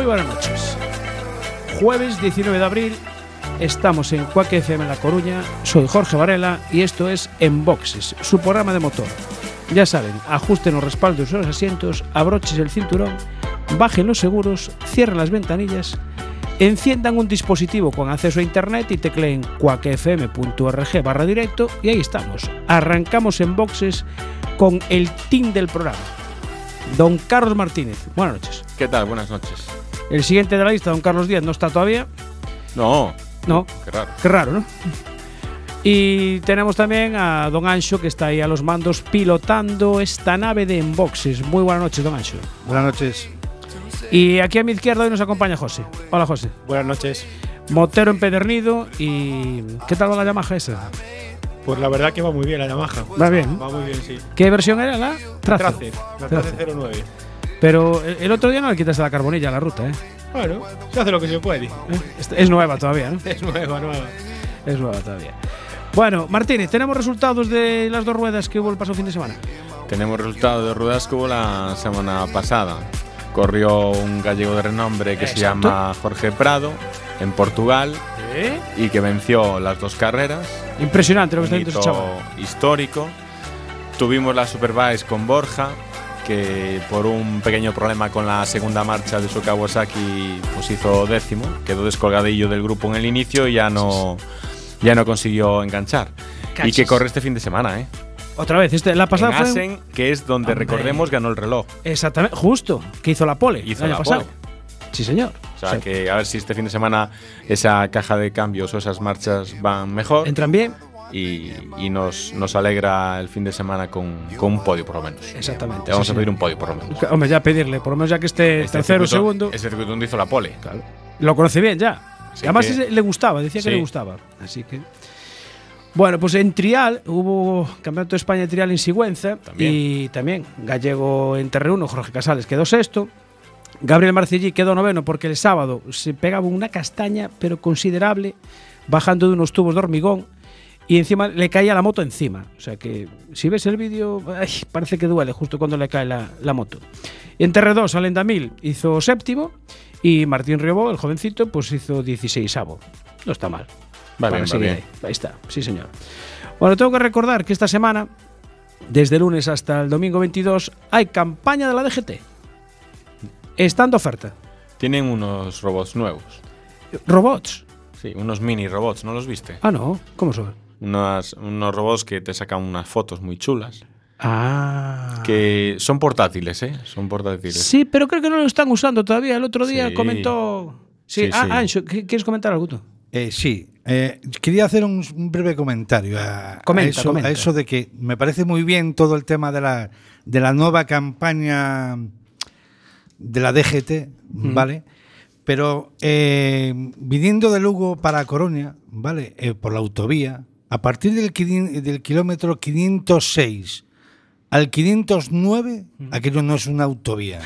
Muy buenas noches. Jueves 19 de abril, estamos en Cuac FM en La Coruña. Soy Jorge Varela y esto es En Boxes, su programa de motor. Ya saben, ajusten los respaldos de los asientos, abroches el cinturón, bajen los seguros, cierren las ventanillas, enciendan un dispositivo con acceso a internet y tecleen cuacfm.org barra directo y ahí estamos. Arrancamos en Boxes con el team del programa. Don Carlos Martínez, buenas noches. ¿Qué tal? Buenas noches. El siguiente de la lista, don Carlos Díaz, no está todavía. No. No. Qué raro. Qué raro, ¿no? Y tenemos también a don Ancho, que está ahí a los mandos pilotando esta nave de Enboxes. Muy buenas noches, don Ancho. Buenas noches. Y aquí a mi izquierda hoy nos acompaña José. Hola, José. Buenas noches. Motero empedernido y... ¿Qué tal va la Yamaha esa? Pues la verdad que va muy bien la Yamaha. Va bien. Va muy bien, sí. ¿Qué versión era la? Tracer. Tracer, la Tracer. Tracer 09. Pero el el otro día no le quitaste la carbonilla a la ruta, ¿eh? Bueno, se hace lo que se puede. ¿Eh? Es- nueva todavía, ¿no? Es nueva, nueva. Es nueva todavía. Bueno, Martínez, ¿tenemos resultados de las dos ruedas que hubo el pasado fin de semana? Tenemos resultado de ruedas que hubo la semana pasada. Corrió un gallego de renombre que se llama Jorge Prado en Portugal ¿Eh? y que venció las dos carreras. Impresionante lo que está hito chaval. histórico. Tuvimos la Superbike con Borja, que por un pequeño problema con la segunda marcha de su Kawasaki pues hizo décimo, quedó descolgadillo del grupo en el inicio y ya no, ya no consiguió enganchar. Y que corre este fin de semana, ¿eh? Otra vez, este, la pasada en fue. Assen, que es donde Hombre. recordemos ganó el reloj. Exactamente, justo, que hizo la pole Hizo el año la pasado. pole. Sí, señor. O sea, O sea, que a ver si este fin de semana esa caja de cambios o esas marchas van mejor Entran bien. Y, y nos, nos alegra el fin de semana con, con un podio por lo menos. Exactamente. Vamos sí, a pedir un podio por lo menos. Hombre, ya pedirle, por lo menos ya que esté Este tercero o segundo. Este circuito donde hizo la pole. Claro. Lo conoce bien ya. Así Además que- le gustaba, decía que le gustaba. Así que. Bueno, pues en Trial hubo Campeonato de España de Trial en Sigüenza También. y también gallego en Terreno, Jorge Casales quedó sexto. Gabriel Marcellí quedó noveno porque el sábado se pegaba una castaña, pero considerable, bajando de unos tubos de hormigón y encima le caía la moto encima. O sea que si ves el vídeo, parece que duele justo cuando le cae la, la moto. En TR2, Alenda Mil hizo séptimo y Martín Riobó, el jovencito, pues hizo 16 No está mal. Va Para seguir. Ahí. Ahí está, sí señor. Bueno, tengo que recordar que esta semana, desde el lunes hasta el domingo 22, hay campaña de la DGT. Estando oferta. Tienen unos robots nuevos. Robots. Sí, unos mini robots, ¿no los viste? Ah, no. ¿Cómo son? Unas- unos robots que te sacan unas fotos muy chulas. Ah. Que son portátiles, ¿eh? Son portátiles. Sí, pero creo que no lo están usando todavía. El otro día Sí. comentó. Sí, Sí, ah, sí. ¿qu- ¿quieres comentar algo tú? Eh, sí, eh, quería hacer un, un breve comentario a, a eso, comenta. a eso de que me parece muy bien todo el tema de la, de la nueva campaña de la DGT, ¿vale? Pero eh, viniendo de Lugo para Coruña, ¿vale? Eh, por la autovía, a partir del, del kilómetro 506 al 509, aquello no es una autovía.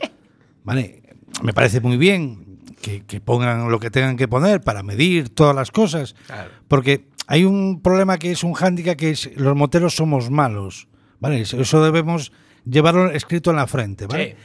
¿Vale? Me parece muy bien que, que pongan lo que tengan que poner para medir todas las cosas. Porque hay un problema que es un hándicap que es los moteros somos malos. ¿Vale? Eso- Eso debemos llevarlo escrito en la frente, ¿vale? Sí.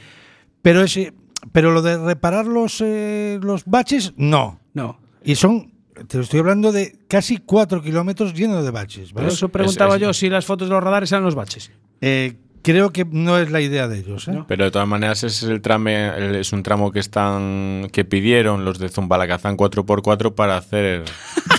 Pero ese pero lo de reparar los, eh, los baches, no. No. Y son, te estoy hablando de casi cuatro kilómetros llenos de baches. Por ¿vale? eso preguntaba es- yo si las fotos de los radares eran los baches. Eh, creo que no es la idea de ellos. ¿eh? No. Pero de todas maneras ese es el trame, el- es un tramo que están que pidieron los de Zumbalacazán 4x4 para hacer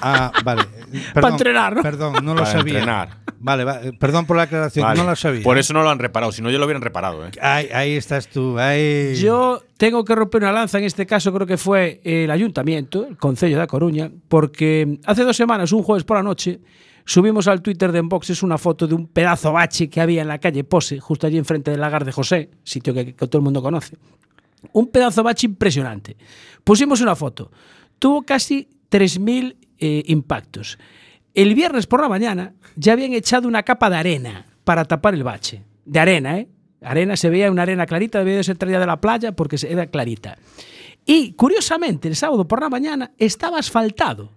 Ah, vale. Pa' entrenar, ¿no? Perdón, no lo Para sabía. entrenar. Vale, va- eh, perdón por la aclaración, Vale. no lo sabía. Por eso no lo han reparado, si no ya lo hubieran reparado, ¿eh? Ahí, ahí estás tú. Ahí. Yo tengo que romper una lanza, en este caso creo que fue el ayuntamiento, el Concello de A Coruña, porque hace dos semanas, un jueves por la noche, subimos al Twitter de Enboxes una foto de un pedazo bache que había en la calle Pose, justo allí enfrente del lagar de José, sitio que, todo el mundo conoce. Un pedazo bache impresionante. Pusimos una foto. Tuvo casi 3.000 eh, impactos. El viernes por la mañana ya habían echado una capa de arena para tapar el bache. De arena, ¿eh? Arena, se veía una arena clarita, debía de ser traída de la playa porque era clarita. Y curiosamente, el sábado por la mañana estaba asfaltado.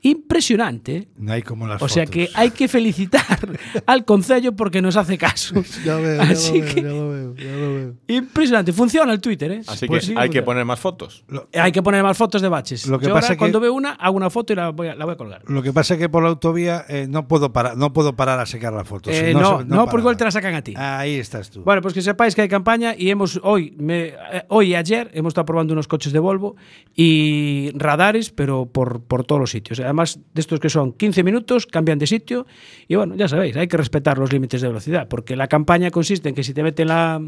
Impresionante. No hay como las O sea fotos. que hay que felicitar al Concello porque nos hace caso. Ya veo, Así ya lo que- veo, ya lo veo, ya lo veo. Impresionante. Funciona el Twitter, ¿eh? Así Pues que sí, hay que poner más fotos. Hay que poner más fotos de baches. Lo que Yo pasa ahora, que- cuando veo una, hago una foto y la voy a, la voy a colgar. Lo que pasa es que por la autovía eh, no puedo parar, no puedo parar a secar las fotos. Eh, no, se- no, porque para. igual te la sacan a ti. Ahí estás tú. Bueno, pues que sepáis que hay campaña y hemos hoy, me- eh, hoy y ayer hemos estado probando unos coches de Volvo y radares, pero por, por todos los sitios. Además de estos que son 15 minutos, cambian de sitio y bueno, ya sabéis, hay que respetar los límites de velocidad, porque la campaña consiste en que si te meten la,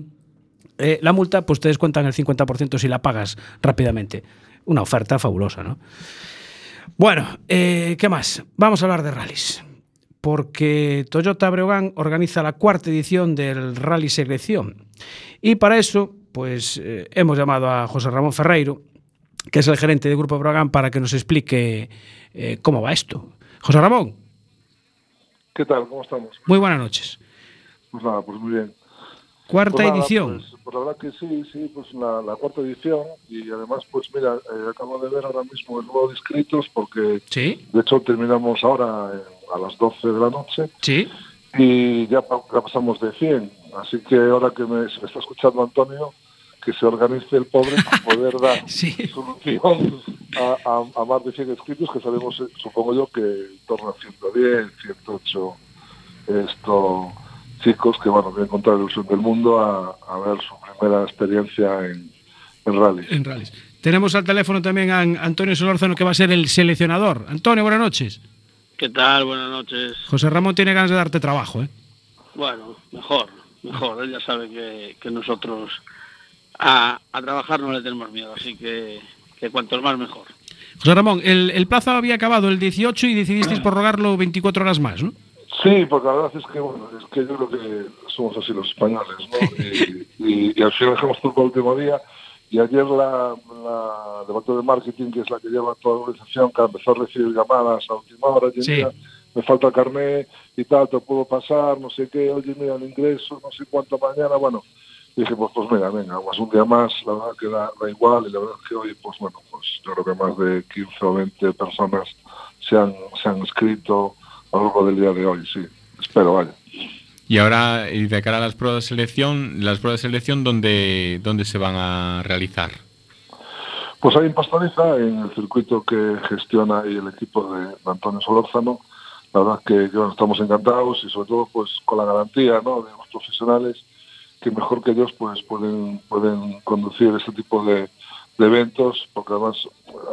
eh, la multa, pues te descuentan el 50% si la pagas rápidamente. Una oferta fabulosa, ¿no? Bueno, eh, ¿qué más? Vamos a hablar de rallies. Porque Toyota Breogán organiza la cuarta edición del Rally Selección. Y para eso, pues eh, hemos llamado a José Ramón Ferreiro, que es el gerente del Grupo Breogán, para que nos explique eh, cómo va esto. José Ramón, ¿Qué tal? ¿Cómo estamos? muy buenas noches. Pues nada, pues muy bien. Cuarta Pues nada, edición. Pues, pues la verdad que sí, sí, pues la, la cuarta edición y además, pues mira, eh, acabo de ver ahora mismo el número de inscritos porque Sí, de hecho terminamos ahora eh, a las 12 de la noche sí. y ya, ya pasamos de 100. Así que ahora que me, se me está escuchando Antonio, que se organice el pobre para poder dar Sí. solución a, a- a más de 100 inscritos, que sabemos, eh, supongo yo, que en torno a 110, 108 esto, chicos que bueno, con toda la ilusión del mundo a, a ver su primera experiencia en. En rallies. Tenemos al teléfono también a Antonio Solórzano, que va a ser el seleccionador. Antonio, buenas noches. ¿Qué tal? Buenas noches. José Ramón tiene ganas de darte trabajo, ¿eh? Bueno, mejor, mejor. Él ya sabe que, que nosotros a, a trabajar no le tenemos miedo, así que, que cuantos más mejor. José Ramón, el, el plazo había acabado el 18 y decidisteis prorrogarlo 24 horas más, ¿no? Sí, porque la verdad es que, bueno, es que yo creo que somos así los españoles, ¿no? Y, y- y al final dejamos todo el último día. Y ayer la, la departamento de marketing, que es la que lleva toda la organización, que empezó a recibir llamadas a última hora, oye, Sí. mira, me falta el carnet y tal, te puedo pasar, no sé qué, oye, mira, el ingreso, no sé cuánto mañana, bueno. Y dije, pues, mira, venga, pues un día más, la verdad que da, da igual, y la verdad que hoy, pues bueno, pues yo creo que más de 15 o 20 personas se han, se han inscrito a lo largo del día de hoy, sí. Espero, vaya. Y ahora, y de cara a las pruebas de selección, las pruebas de selección, ¿dónde, dónde se van a realizar? Pues hay en Pastoriza, en el circuito que gestiona el equipo de, de Antonio Solórzano. La verdad que, que, bueno, estamos encantados y sobre todo pues con la garantía ¿no? de los profesionales que mejor que ellos pues pueden, pueden conducir este tipo de, de eventos porque además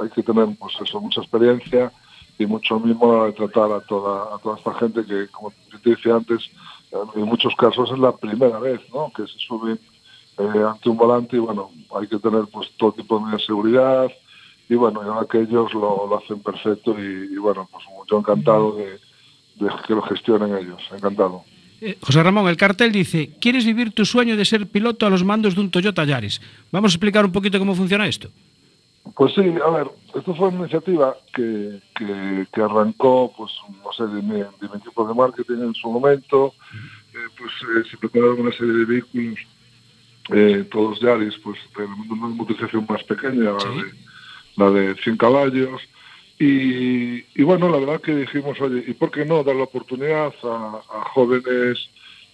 hay que tener pues eso, mucha experiencia y mucho mismo de tratar a toda, a toda esta gente que, como te decía antes, en muchos casos es la primera vez ¿no? que se suben eh, ante un volante y bueno, hay que tener pues todo tipo de seguridad y bueno, y ahora que ellos lo, lo hacen perfecto y, bueno, pues yo encantado de, que lo gestionen ellos, encantado. Eh, José Ramón, el cartel dice, ¿quieres vivir tu sueño de ser piloto a los mandos de un Toyota Yaris? Vamos a explicar un poquito cómo funciona esto. Pues sí, a ver, esto fue una iniciativa que, que, que arrancó, pues, no sé, de mi, de mi, equipo de marketing en su momento, eh, pues eh, se prepararon una serie de vehículos, eh, todos Yaris, pues, de una motorización más pequeña, ¿Sí? la, de, la de 100 caballos, y, y, bueno, la verdad que dijimos, oye, ¿y por qué no dar la oportunidad a, a jóvenes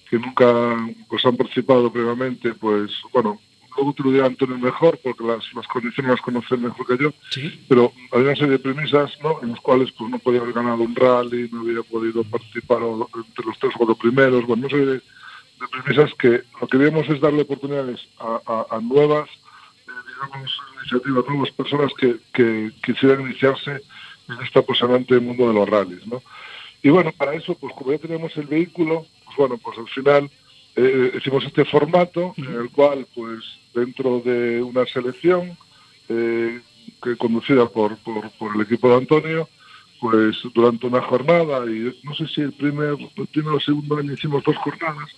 que nunca pues, han participado previamente? Pues, bueno, luego te lo dirá Antonio mejor, porque las, las condiciones las conocen mejor que yo, ¿Sí? pero había una serie de premisas ¿no? en las cuales pues, no podía haber ganado un rally, no había podido participar entre los tres o cuatro primeros, bueno, una serie de, de premisas que lo que queríamos es darle oportunidades a, a, a nuevas, eh, digamos, iniciativas, nuevas personas que, que quisieran iniciarse en este apasionante mundo de los rallies, ¿no? Y bueno, para eso, pues como ya tenemos el vehículo, pues bueno, pues al final eh, hicimos este formato en el cual, pues dentro de una selección eh, que conducida por, por, por, el equipo de Antonio, pues durante una jornada y no sé si el primer, el primero o segundo año hicimos dos jornadas,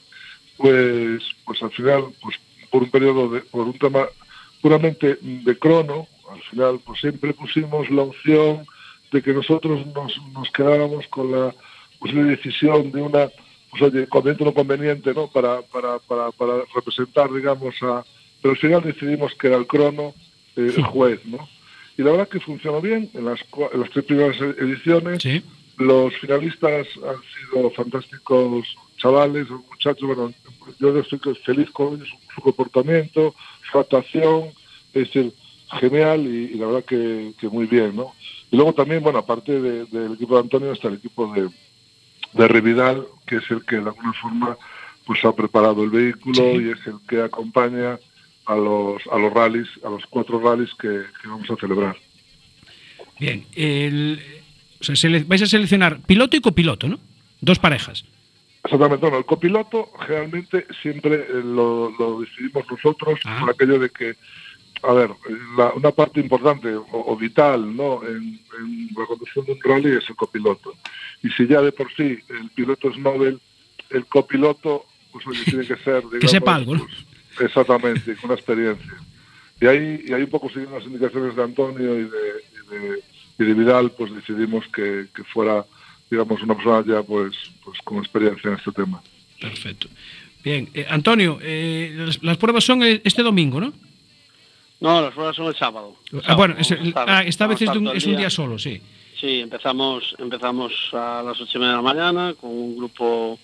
pues, pues al final, pues por un periodo de, por un tema puramente de crono, al final pues siempre pusimos la opción de que nosotros nos, nos quedáramos con la posible decisión de una pues oye, conveniente o no conveniente, ¿no? Para, para, para, para representar, digamos, a. Pero al final decidimos que era el crono eh, el juez, ¿no? Y la verdad que funcionó bien en las, en las tres primeras e- ediciones. Sí. Los finalistas han sido fantásticos chavales, muchachos. Bueno, yo estoy feliz con ellos, su, su comportamiento, su actuación, es decir, genial y, y la verdad que, que muy bien, ¿no? Y luego también, bueno, aparte de- del equipo de Antonio, está el equipo de, de Revidal, que es el que de alguna forma pues ha preparado el vehículo Sí. y es el que acompaña a los a los rallies, a los cuatro rallies que, que vamos a celebrar. Bien. El, o sea, vais a seleccionar piloto y copiloto, ¿no? Dos parejas. Exactamente, bueno, el copiloto generalmente siempre eh, lo, lo decidimos nosotros Ah. por aquello de que, a ver, la- una parte importante o, o vital ¿no? en, en la conducción de un rally es el copiloto. Y si ya de por sí el piloto es Nobel, el copiloto pues oye, tiene que ser, digamos, sepa algo, ¿no? pues, exactamente, con una experiencia. Y ahí, y ahí un poco siguiendo las indicaciones de Antonio y de, y de, y de Vidal, pues decidimos que, que fuera, digamos, una persona ya pues, pues con experiencia en este tema. Perfecto. Bien. eh, Antonio, eh, las, las pruebas son eh, este domingo, ¿no? No, las pruebas son el sábado. El Ah, bueno, es, ah, esta vez es, un, es un día solo, sí. Sí, empezamos, empezamos a las ocho y media de la mañana con un grupo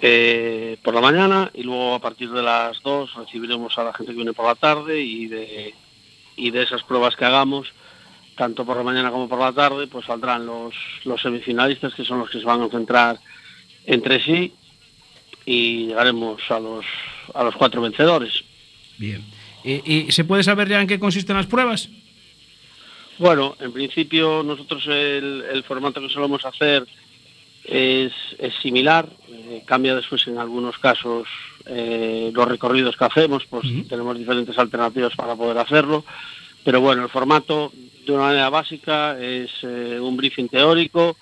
eh, por la mañana y luego a partir de las dos recibiremos a la gente que viene por la tarde y de, y de esas pruebas que hagamos, tanto por la mañana como por la tarde, pues saldrán los, los semifinalistas que son los que se van a enfrentar entre sí y llegaremos a los, a los cuatro vencedores. Bien. ¿Y se puede saber ya en qué consisten las pruebas? Bueno, en principio nosotros el, el formato que solemos hacer es, es similar, eh, cambia después en algunos casos eh, los recorridos que hacemos, pues tenemos diferentes alternativas para poder hacerlo, pero bueno, el formato de una manera básica es eh, un briefing teórico,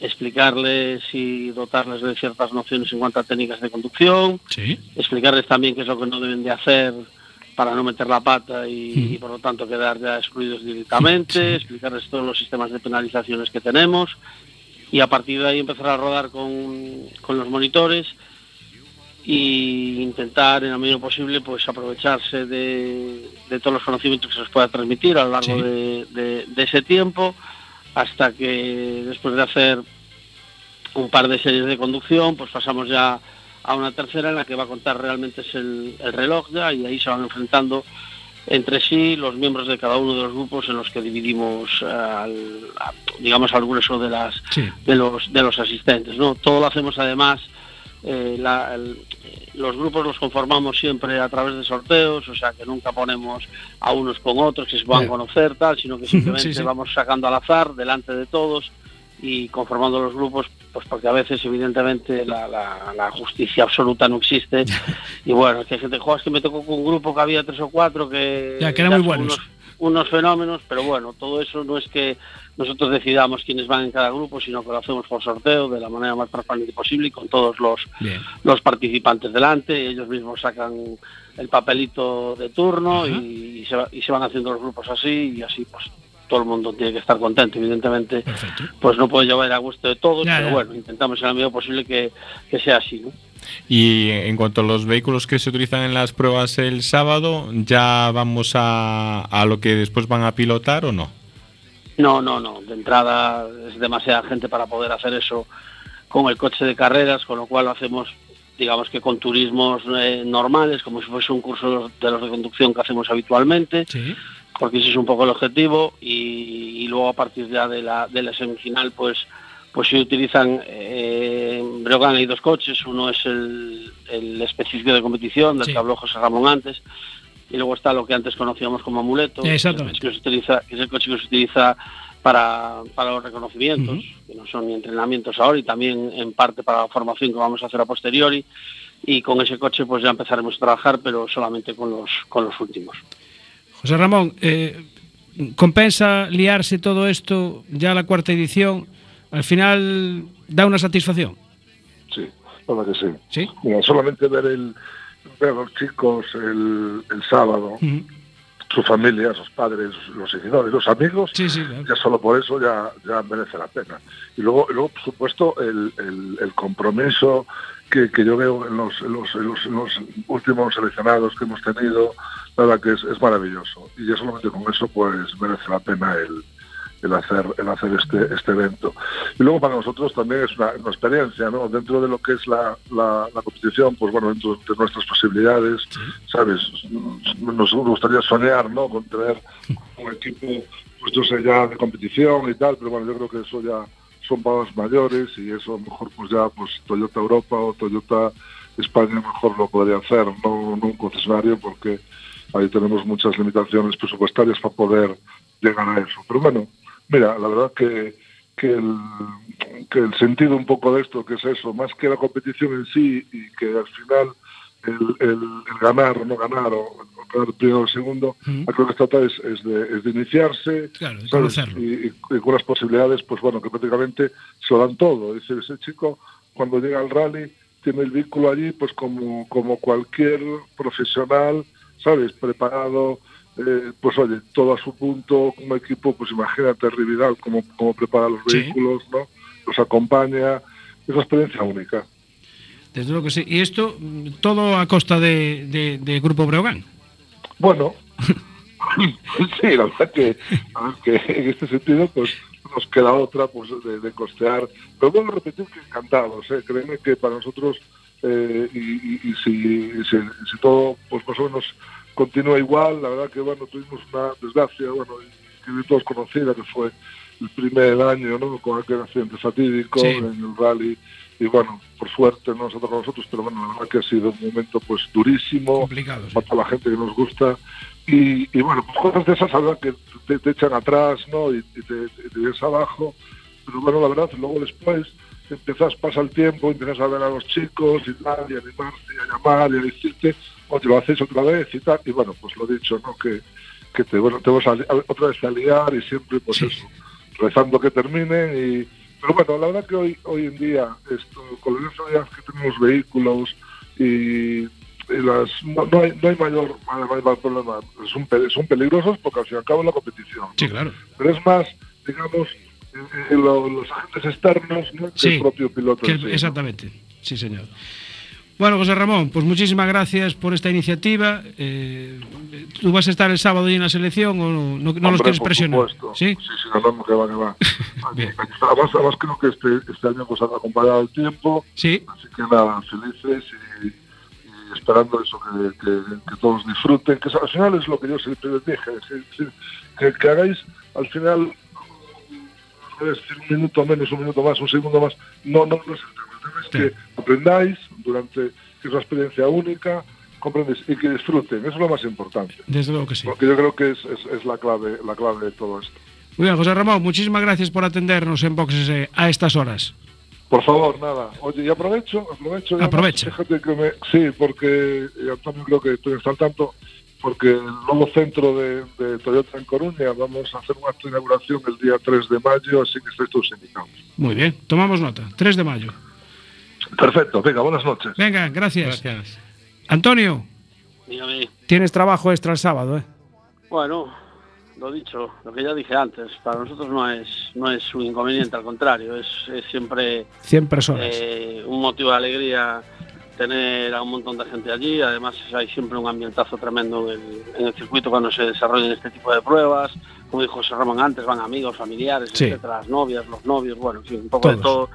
explicarles y dotarles de ciertas nociones en cuanto a técnicas de conducción, Sí. explicarles también qué es lo que no deben de hacer para no meter la pata y, Mm. y, por lo tanto quedar ya excluidos directamente, Sí. explicarles todos los sistemas de penalizaciones que tenemos y a partir de ahí empezar a rodar con, con los monitores y intentar en la medida posible pues aprovecharse de, de todos los conocimientos que se les pueda transmitir a lo largo Sí. de, de- de ese tiempo hasta que después de hacer un par de series de conducción pues pasamos ya a una tercera en la que va a contar realmente es el, el reloj ya y ahí se van enfrentando entre sí los miembros de cada uno de los grupos en los que dividimos al- a- digamos al grueso de las Sí. de los de los asistentes no todo lo hacemos además eh, la- el- los grupos los conformamos siempre a través de sorteos o sea que nunca ponemos a unos con otros que se puedan Ya. conocer tal sino que simplemente Sí, sí. vamos sacando al azar delante de todos y conformando los grupos pues porque a veces evidentemente la, la- la justicia absoluta no existe y bueno que hay gente "Jo, es que me tocó con un grupo que había tres o cuatro que Ya, que eran muy buenos. unos, unos fenómenos pero bueno todo eso no es que nosotros decidamos quiénes van en cada grupo sino que lo hacemos por sorteo de la manera más transparente posible y con todos los Bien. los participantes delante, ellos mismos sacan el papelito de turno y, se va- y se van haciendo los grupos así y así pues todo el mundo tiene que estar contento, evidentemente Perfecto. pues no puede llevar a gusto de todos, Ya, pero ya. bueno, intentamos en la medida posible que, que sea así, ¿no? Y en cuanto a los vehículos que se utilizan en las pruebas el sábado, ¿ya vamos a, a lo que después van a pilotar o no? No, no, no. De entrada es demasiada gente para poder hacer eso con el coche de carreras, con lo cual lo hacemos, digamos que con turismos eh, normales, como si fuese un curso de los- de conducción que hacemos habitualmente, Sí. porque ese es un poco el objetivo y, y luego a partir ya de la, de la semifinal pues pues se utilizan eh, en Breogán hay dos coches, uno es el, el específico de competición del Sí. que habló José Ramón antes y luego está lo que antes conocíamos como amuleto, que es el coche que se utiliza, que es el coche que se utiliza para, para los reconocimientos, que no son ni entrenamientos ahora y también en parte para la formación que vamos a hacer a posteriori y con ese coche pues ya empezaremos a trabajar pero solamente con los con los últimos. José Ramón, eh, ¿Compensa liarse todo esto ya la cuarta edición? Al final da una satisfacción. Sí, verdad que sí. ¿Sí? Mira, solamente ver, el, ver a los chicos el, el sábado, su familia, sus padres, los seguidores, los amigos, Sí, sí, claro. ya solo por eso ya, ya merece la pena. Y luego, y luego por supuesto, el, el- el compromiso que, que yo veo en los, en los- en los- en los últimos seleccionados que hemos tenido, la verdad que es, es maravilloso. Y ya solamente con eso, pues merece la pena el, el hacer el hacer este este evento. Y luego para nosotros también es una, experiencia no dentro de lo que es la, la, competición pues bueno dentro de nuestras posibilidades sabes nos gustaría soñar no con tener un equipo pues yo sé ya de competición y tal pero bueno yo creo que eso ya son palabras mayores y eso mejor pues ya pues Toyota Europa o Toyota España mejor lo podría hacer no, no un concesionario porque ahí tenemos muchas limitaciones presupuestarias para poder llegar a eso. Pero bueno Mira, la verdad que, que, el, que el sentido un poco de esto, que es eso, más que la competición en sí y que al final el, el, el ganar o no ganar o, o quedar primero o segundo, Ujú. creo que se trata es, es, de, es de iniciarse y, y- y con las posibilidades, pues bueno, que prácticamente se lo dan todo. Es decir, ese chico cuando llega al rally tiene el vehículo allí, pues como, como cualquier profesional, ¿sabes? Preparado, eh, pues oye, todo a su punto, como equipo, pues imagínate Rividal, cómo, cómo prepara los Sí. vehículos, ¿no? Los acompaña, es una experiencia única. Desde luego que sí. Y esto todo a costa de, de- de Grupo Breogán. Bueno, sí, la verdad que, en este sentido, pues nos queda otra pues de, de costear. Pero vuelvo a repetir que encantados, ¿eh? créeme que para nosotros, eh, y, y- y si, y si, si todo pues más o menos continúa igual, la verdad que bueno, tuvimos una desgracia, bueno, que todos conocida, que fue el primer año, ¿no? Con aquel accidente fatídico Sí. en el rally. Y bueno, por suerte no nos ha a nosotros, pero bueno, la verdad que ha sido un momento pues durísimo Complicado. sí. para toda la gente que nos gusta. Y, y bueno, pues cosas de esas, la verdad, que te, te echan atrás, ¿no? Y, y te, te, te ves abajo. Pero bueno, la verdad, luego después empiezas, pasa el tiempo, empiezas a ver a los chicos y tal, y animarte, y a llamar, y a decirte, oye, lo haces otra vez y tal. Y bueno, pues lo dicho, ¿no? Que, que te, bueno, te vas a, a- otra vez a liar y siempre, pues Sí. eso, rezando que terminen y pero bueno la verdad que hoy hoy en día esto con la velocidad que tenemos vehículos y, y las no, no hay no hay mayor, mayor, problema son, son peligrosos porque al fin y al cabo es la competición. Sí, claro. pero es más digamos lo- los agentes externos ¿no? que Sí, el propio piloto Que- en sí, ¿no? exactamente. Sí, señor. Bueno, José Ramón, pues muchísimas gracias por esta iniciativa. Eh, ¿Tú vas a estar el sábado ahí en la selección o no, no, no los Hombre, quieres por presionar? supuesto. ¿Sí? sí, sí, no, no, que va, que va. Además, además creo que este, este año pues ha acompañado el tiempo Sí, Así que nada, felices y, y esperando eso, que, que- que todos disfruten, que al final es lo que yo siempre les dije, que, que hagáis al final, un minuto menos, un minuto más, un segundo más, no, no, no es el tema, es que aprendáis durante, que es una experiencia única, comprendes, y que disfruten, eso es lo más importante, desde luego que sí. porque yo creo que es, es, es la clave la clave de todo esto. Muy bien, José Ramón, muchísimas gracias por atendernos en Boxes eh, a estas horas. Por favor, nada. Oye, y aprovecho, aprovecho. ya Aprovecha. más, Fíjate que me, sí, porque Antonio creo que estoy al tanto, porque el nuevo centro de, de Toyota en Coruña vamos a hacer una acto de inauguración el día 3 de mayo, así que estáis todos invitados. Muy bien, tomamos nota. 3 de mayo. Perfecto, venga, buenas noches. Venga, gracias. Gracias. Antonio, Dígame. tienes trabajo extra el sábado, ¿eh? Bueno, lo dicho, lo que ya dije antes, para nosotros no es, no es un inconveniente, al contrario, es, es siempre 100 personas. eh, un motivo de alegría tener a un montón de gente allí, además hay siempre un ambientazo tremendo en el, en el circuito cuando se desarrollan este tipo de pruebas, como dijo José Ramón antes, van amigos, familiares, Sí. etcétera, las novias, los novios, bueno, en fin, un poco de todo,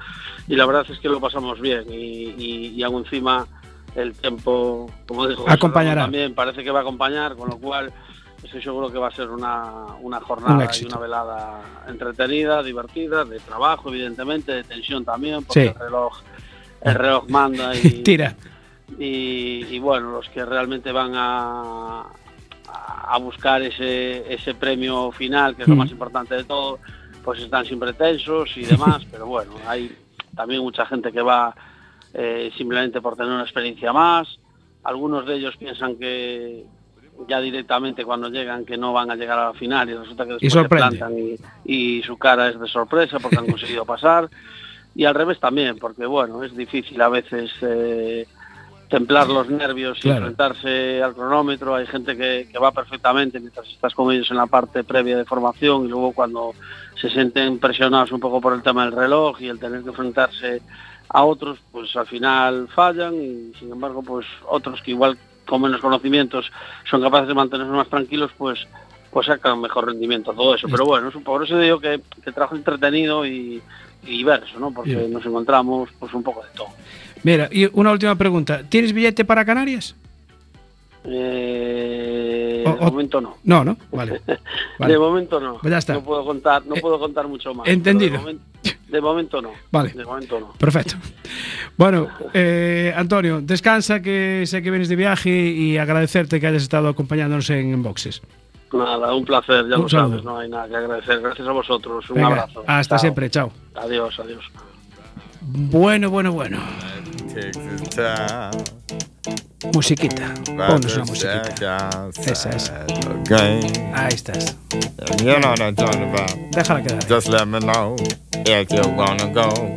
y la verdad es que lo pasamos bien, y, y, y aún encima el tiempo, como dijo José Acompañará. Ramón también, parece que va a acompañar, con lo cual estoy seguro que va a ser una, una jornada Un y una velada entretenida, divertida, de trabajo, evidentemente, de tensión también, porque Sí. el reloj el reloj manda y, Tira. y, y, bueno, los que realmente van a, a buscar ese, ese premio final, que es lo Mm. más importante de todo, pues están siempre tensos y demás, pero bueno, hay también mucha gente que va eh, simplemente por tener una experiencia más. Algunos de ellos piensan que, ya directamente cuando llegan que no van a llegar a la final y resulta que Y después se plantan y, y su cara es de sorpresa porque han conseguido pasar. Y al revés también, porque bueno, es difícil a veces eh, templar los nervios y enfrentarse al cronómetro. Hay gente que, que va perfectamente mientras estás con ellos en la parte previa de formación y luego cuando se sienten presionados un poco por el tema del reloj y el tener que enfrentarse a otros, pues al final fallan y sin embargo, pues otros que igual con menos conocimientos son capaces de mantenerse más tranquilos, pues pues sacan mejor rendimiento todo eso. Pero bueno, es un- por eso digo que, que trabajo entretenido y, y diverso, ¿no? Porque Bien. nos encontramos pues un poco de todo. Mira, y una última pregunta. ¿Tienes billete para Canarias? Eh, O- de momento no. No, ¿no? Vale. Vale. De momento no. Pues ya está. No puedo contar, no Eh, puedo contar mucho más. entendido. De momento, de momento no. Vale. De momento no. Perfecto. Bueno, eh, Antonio, descansa, que sé que vienes de viaje y agradecerte que hayas estado acompañándonos en boxes. Nada, un placer, ya Un lo saludo. sabes, no hay nada que agradecer. Gracias a vosotros. Un Venga, abrazo. hasta Chao. siempre, chao. Adiós, adiós. Bueno, bueno, bueno. Musiquita. Ponnos una musiquita. Esa, esa. Ahí estás. You know what I'm talking about. Déjala quedar. Just let me know if you wanna go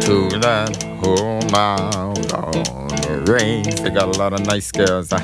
to that whole mile on the range. They got a lot of nice girls. huh?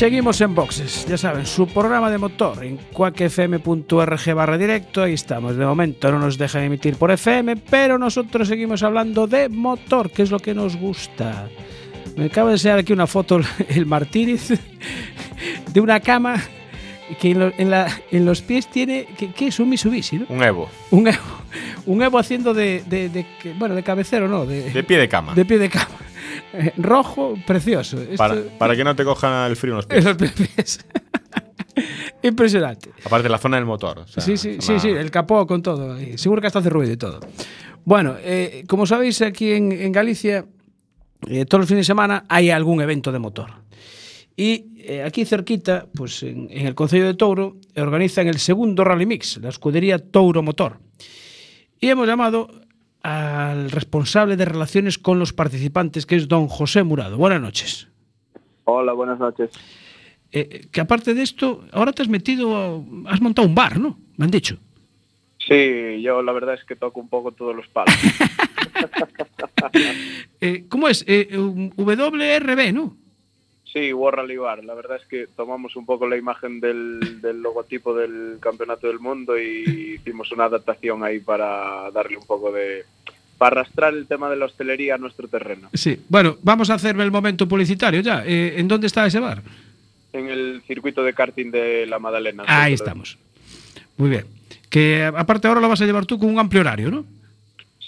Seguimos en boxes, ya saben, su programa de motor en cuacfm.org barra directo, ahí estamos. De momento no nos dejan emitir por FM, pero nosotros seguimos hablando de motor, que es lo que nos gusta. Me acaba de enseñar aquí una foto el Martínez de una cama que en, lo- en la- en los pies tiene, que, que es un Mitsubishi, ¿no? Un Evo. Un Evo, un Evo haciendo de, de- de- que- bueno, de cabecero, ¿no? De, De pie de cama. de pie de cama. Eh, rojo, precioso. Esto- para, que no te cojan el frío en los en pies. los pies. Impresionante. Aparte la zona del motor. o sea, sí, sí, sí, sí, el capó con todo. Seguro que hasta hace ruido y todo. Bueno, eh, como sabéis, aquí en, en Galicia, eh, todos los fines de semana hay algún evento de motor. Y eh, aquí cerquita, pues en, en el Concello de Touro, organizan el segundo Rally Mix, la escudería Touro Motor. Y hemos llamado al responsable de relaciones con los participantes, que es don José Murado. Buenas noches. Hola, buenas noches. Eh, que aparte de esto, ahora te has metido, has montado un bar, ¿no? Me han dicho. Sí, yo la verdad es que toco un poco todos los palos. Eh, ¿Cómo es? Eh, WRB, ¿no? Sí, World Rally Bar. La verdad es que tomamos un poco la imagen del, del logotipo del Campeonato del Mundo y hicimos una adaptación ahí para darle un poco de... para arrastrar el tema de la hostelería a nuestro terreno. Sí. Bueno, vamos a hacer el momento publicitario ya. Eh, ¿En dónde está ese bar? En el circuito de karting de la Madalena. Ahí estamos. Muy bien. Que aparte ahora lo vas a llevar tú con un amplio horario, ¿no?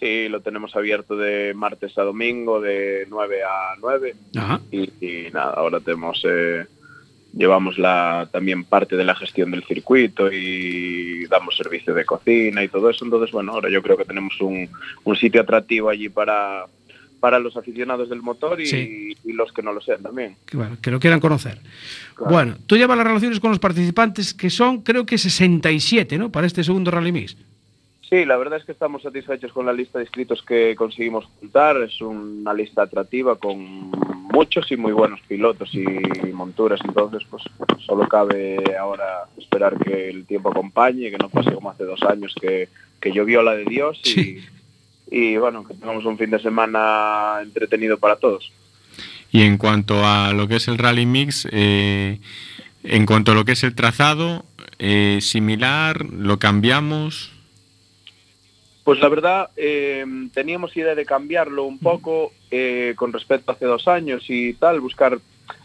Sí, lo tenemos abierto de martes a domingo, de 9 a 9. Ajá. y, y nada, ahora tenemos eh, llevamos la también parte de la gestión del circuito y damos servicio de cocina y todo eso. Entonces, bueno, ahora yo creo que tenemos un, un sitio atractivo allí para, para los aficionados del motor y, Sí. y los que no lo sean también. Que, bueno, que lo quieran conocer. Claro. Bueno, tú llevas las relaciones con los participantes, que son creo que 67, ¿no? Para este segundo Rally Mix. Sí, la verdad es que estamos satisfechos con la lista de inscritos que conseguimos juntar. Es una lista atractiva con muchos y muy buenos pilotos y monturas. Entonces, pues solo cabe ahora esperar que el tiempo acompañe, que no pase como hace dos años que, que llovió la de Dios y, Sí. y bueno, que tengamos un fin de semana entretenido para todos. Y en cuanto a lo que es el Rally Mix, eh, en cuanto a lo que es el trazado, eh, similar, lo cambiamos. Pues la verdad, eh, teníamos idea de cambiarlo un poco eh, con respecto a hace dos años y tal, buscar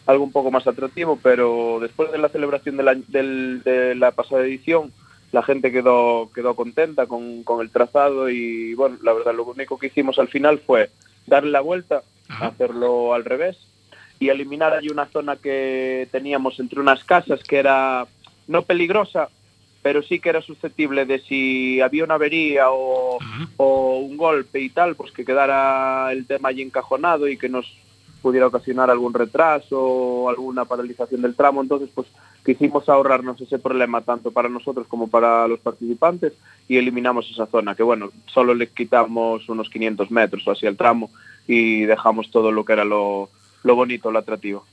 algo un poco más atractivo, pero después de la celebración de la, del- de la pasada edición, la gente quedó, quedó contenta con, con el trazado y bueno, la verdad, lo único que hicimos al final fue darle la vuelta, hacerlo al revés y eliminar allí una zona que teníamos entre unas casas que era no peligrosa, pero sí que era susceptible de si había una avería o, o un golpe y tal, pues que quedara el tema allí encajonado y que nos pudiera ocasionar algún retraso o alguna paralización del tramo. Entonces, pues quisimos ahorrarnos ese problema tanto para nosotros como para los participantes y eliminamos esa zona, que bueno, solo le quitamos unos 500 metros o así al tramo y dejamos todo lo que era lo, lo bonito, lo atractivo.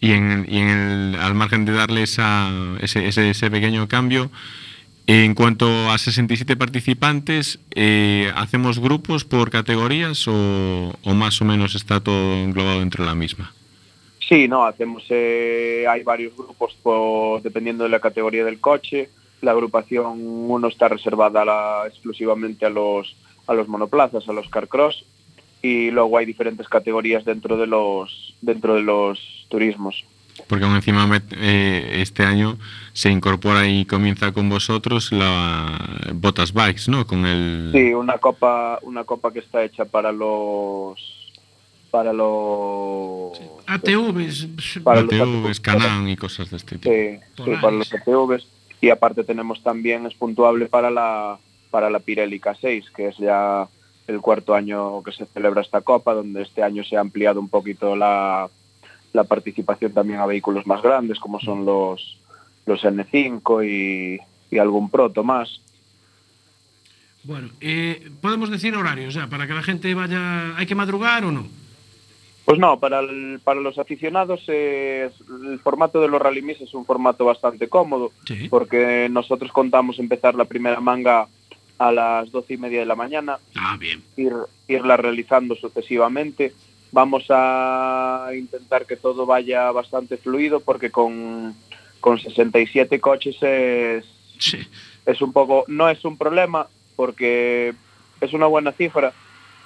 Y, en, y en el- al margen de darle esa, ese, ese, ese pequeño cambio, en cuanto a 67 participantes, eh, ¿hacemos grupos por categorías o, o más o menos está todo englobado dentro de la misma? Sí, no, hacemos, eh, hay varios grupos por, dependiendo de la categoría del coche. La agrupación uno está reservada la- exclusivamente a los, a los monoplazas, a los carcross, y luego hay diferentes categorías dentro de los, dentro de los turismos. Porque aún encima eh, este año se incorpora y comienza con vosotros la Botas Bikes, ¿no? Con el... Sí, una copa, una copa que está hecha para los, para los, ATVs. para los ATVs, Canam y cosas de este tipo. Sí, para los ATVs. Y aparte tenemos también, es puntuable para la, para la Pirelli K6, que es ya el cuarto año que se celebra esta copa, donde este año se ha ampliado un poquito la, la participación también a vehículos más grandes, como son los, los N5 y, y algún proto más. Bueno, eh, podemos decir horarios ya, para que la gente vaya. ¿Hay que madrugar o no? Pues no, para, el- para los aficionados eh, el formato de los Rally Mix es un formato bastante cómodo, Sí. porque nosotros contamos empezar la primera manga a las doce y media de la mañana, Ah, bien. ir, irla realizando sucesivamente. Vamos a intentar que todo vaya bastante fluido, porque con, con 67 coches es, Sí. es un poco, no es un problema, porque es una buena cifra,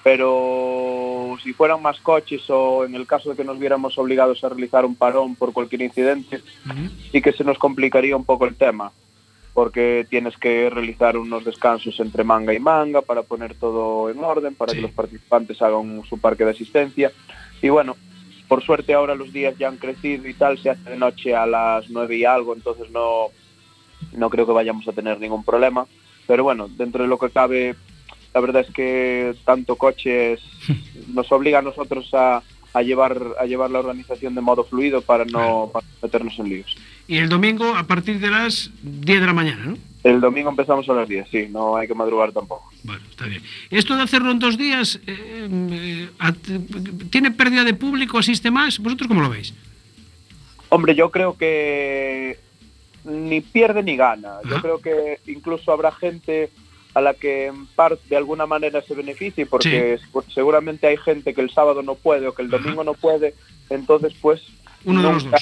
pero si fueran más coches o en el caso de que nos viéramos obligados a realizar un parón por cualquier incidente, Ujú. sí que se nos complicaría un poco el tema, porque tienes que realizar unos descansos entre manga y manga para poner todo en orden, para Sí. que los participantes hagan su parque de asistencia. Y bueno, por suerte ahora los días ya han crecido y tal, se hace de noche a las nueve y algo, entonces no, no creo que vayamos a tener ningún problema. Pero bueno, dentro de lo que cabe, la verdad es que tanto coches nos obliga a nosotros a, a llevar a llevar la organización de modo fluido para no para no meternos en líos. Y el domingo a partir de las 10 de la mañana, ¿no? El domingo empezamos a las 10, sí, no hay que madrugar tampoco. Bueno, está bien. Esto de hacerlo en dos días, eh, eh, ¿tiene pérdida de público? ¿Asiste más? ¿Vosotros cómo lo veis? Hombre, yo creo que ni pierde ni gana. Yo creo que incluso habrá gente a la que en parte de alguna manera se beneficie, porque pues, seguramente hay gente que el sábado no puede o que el domingo no puede, entonces pues Uno de los nunca,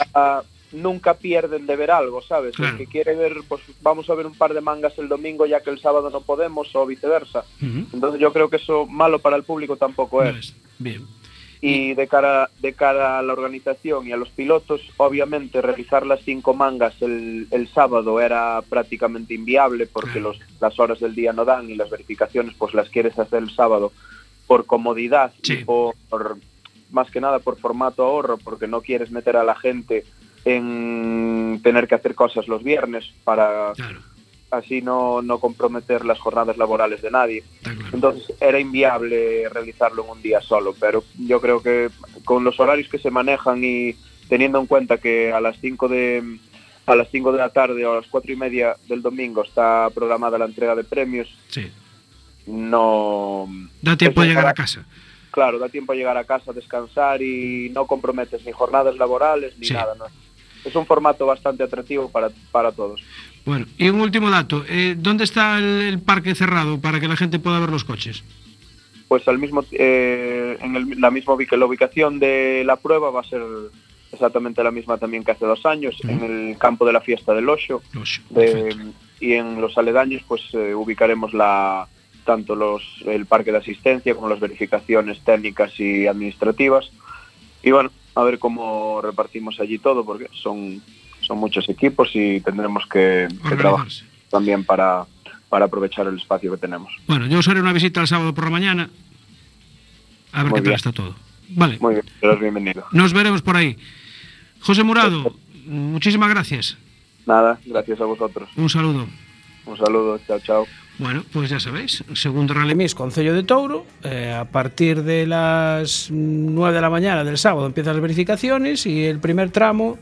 nunca pierden de ver algo, ¿sabes? Claro. El que quiere ver, pues vamos a ver un par de mangas el domingo ya que el sábado no podemos o viceversa. Entonces yo creo que eso malo para el público tampoco No es. Bien. Y de cara, de cara a la organización y a los pilotos, obviamente realizar las cinco mangas el, el sábado era prácticamente inviable porque los, las horas del día no dan y las verificaciones pues las quieres hacer el sábado por comodidad Sí. y por- más que nada por formato ahorro porque no quieres meter a la gente en tener que hacer cosas los viernes para Claro, así no, no comprometer las jornadas laborales de nadie. claro. Entonces era inviable realizarlo en un día solo, pero yo creo que con los horarios que se manejan y teniendo en cuenta que a las 5 de, a las 5 de la tarde o a las 4 y media del domingo está programada la entrega de premios. Sí. No. Da tiempo a llegar a casa. Claro, da tiempo a llegar a casa, descansar y no comprometes ni jornadas laborales ni Sí. nada. ¿no? Es un formato bastante atractivo para, para todos. Bueno, y un último dato. eh, ¿Dónde está el, el parque cerrado para que la gente pueda ver los coches? Pues al mismo eh, en el- la misma la ubicación de la prueba va a ser exactamente la misma también que hace dos años, en el campo de la fiesta del de- y en los aledaños pues eh, ubicaremos la tanto los el parque de asistencia como las verificaciones técnicas y administrativas y bueno a ver cómo repartimos allí todo porque son son muchos equipos y tendremos que, que trabajar también para para aprovechar el espacio que tenemos Bueno, yo os haré una visita el sábado por la mañana. A ver Muy qué tal bien. está todo. Vale, muy bien serás bienvenido nos veremos por ahí. José Murado, muchísimas gracias. nada gracias a vosotros Un saludo. un saludo chao chao Bueno, pues ya sabéis, segundo Rally Mix Concello de Touro. eh, a partir de las 9 de la mañana del sábado empiezan las verificaciones y el primer tramo,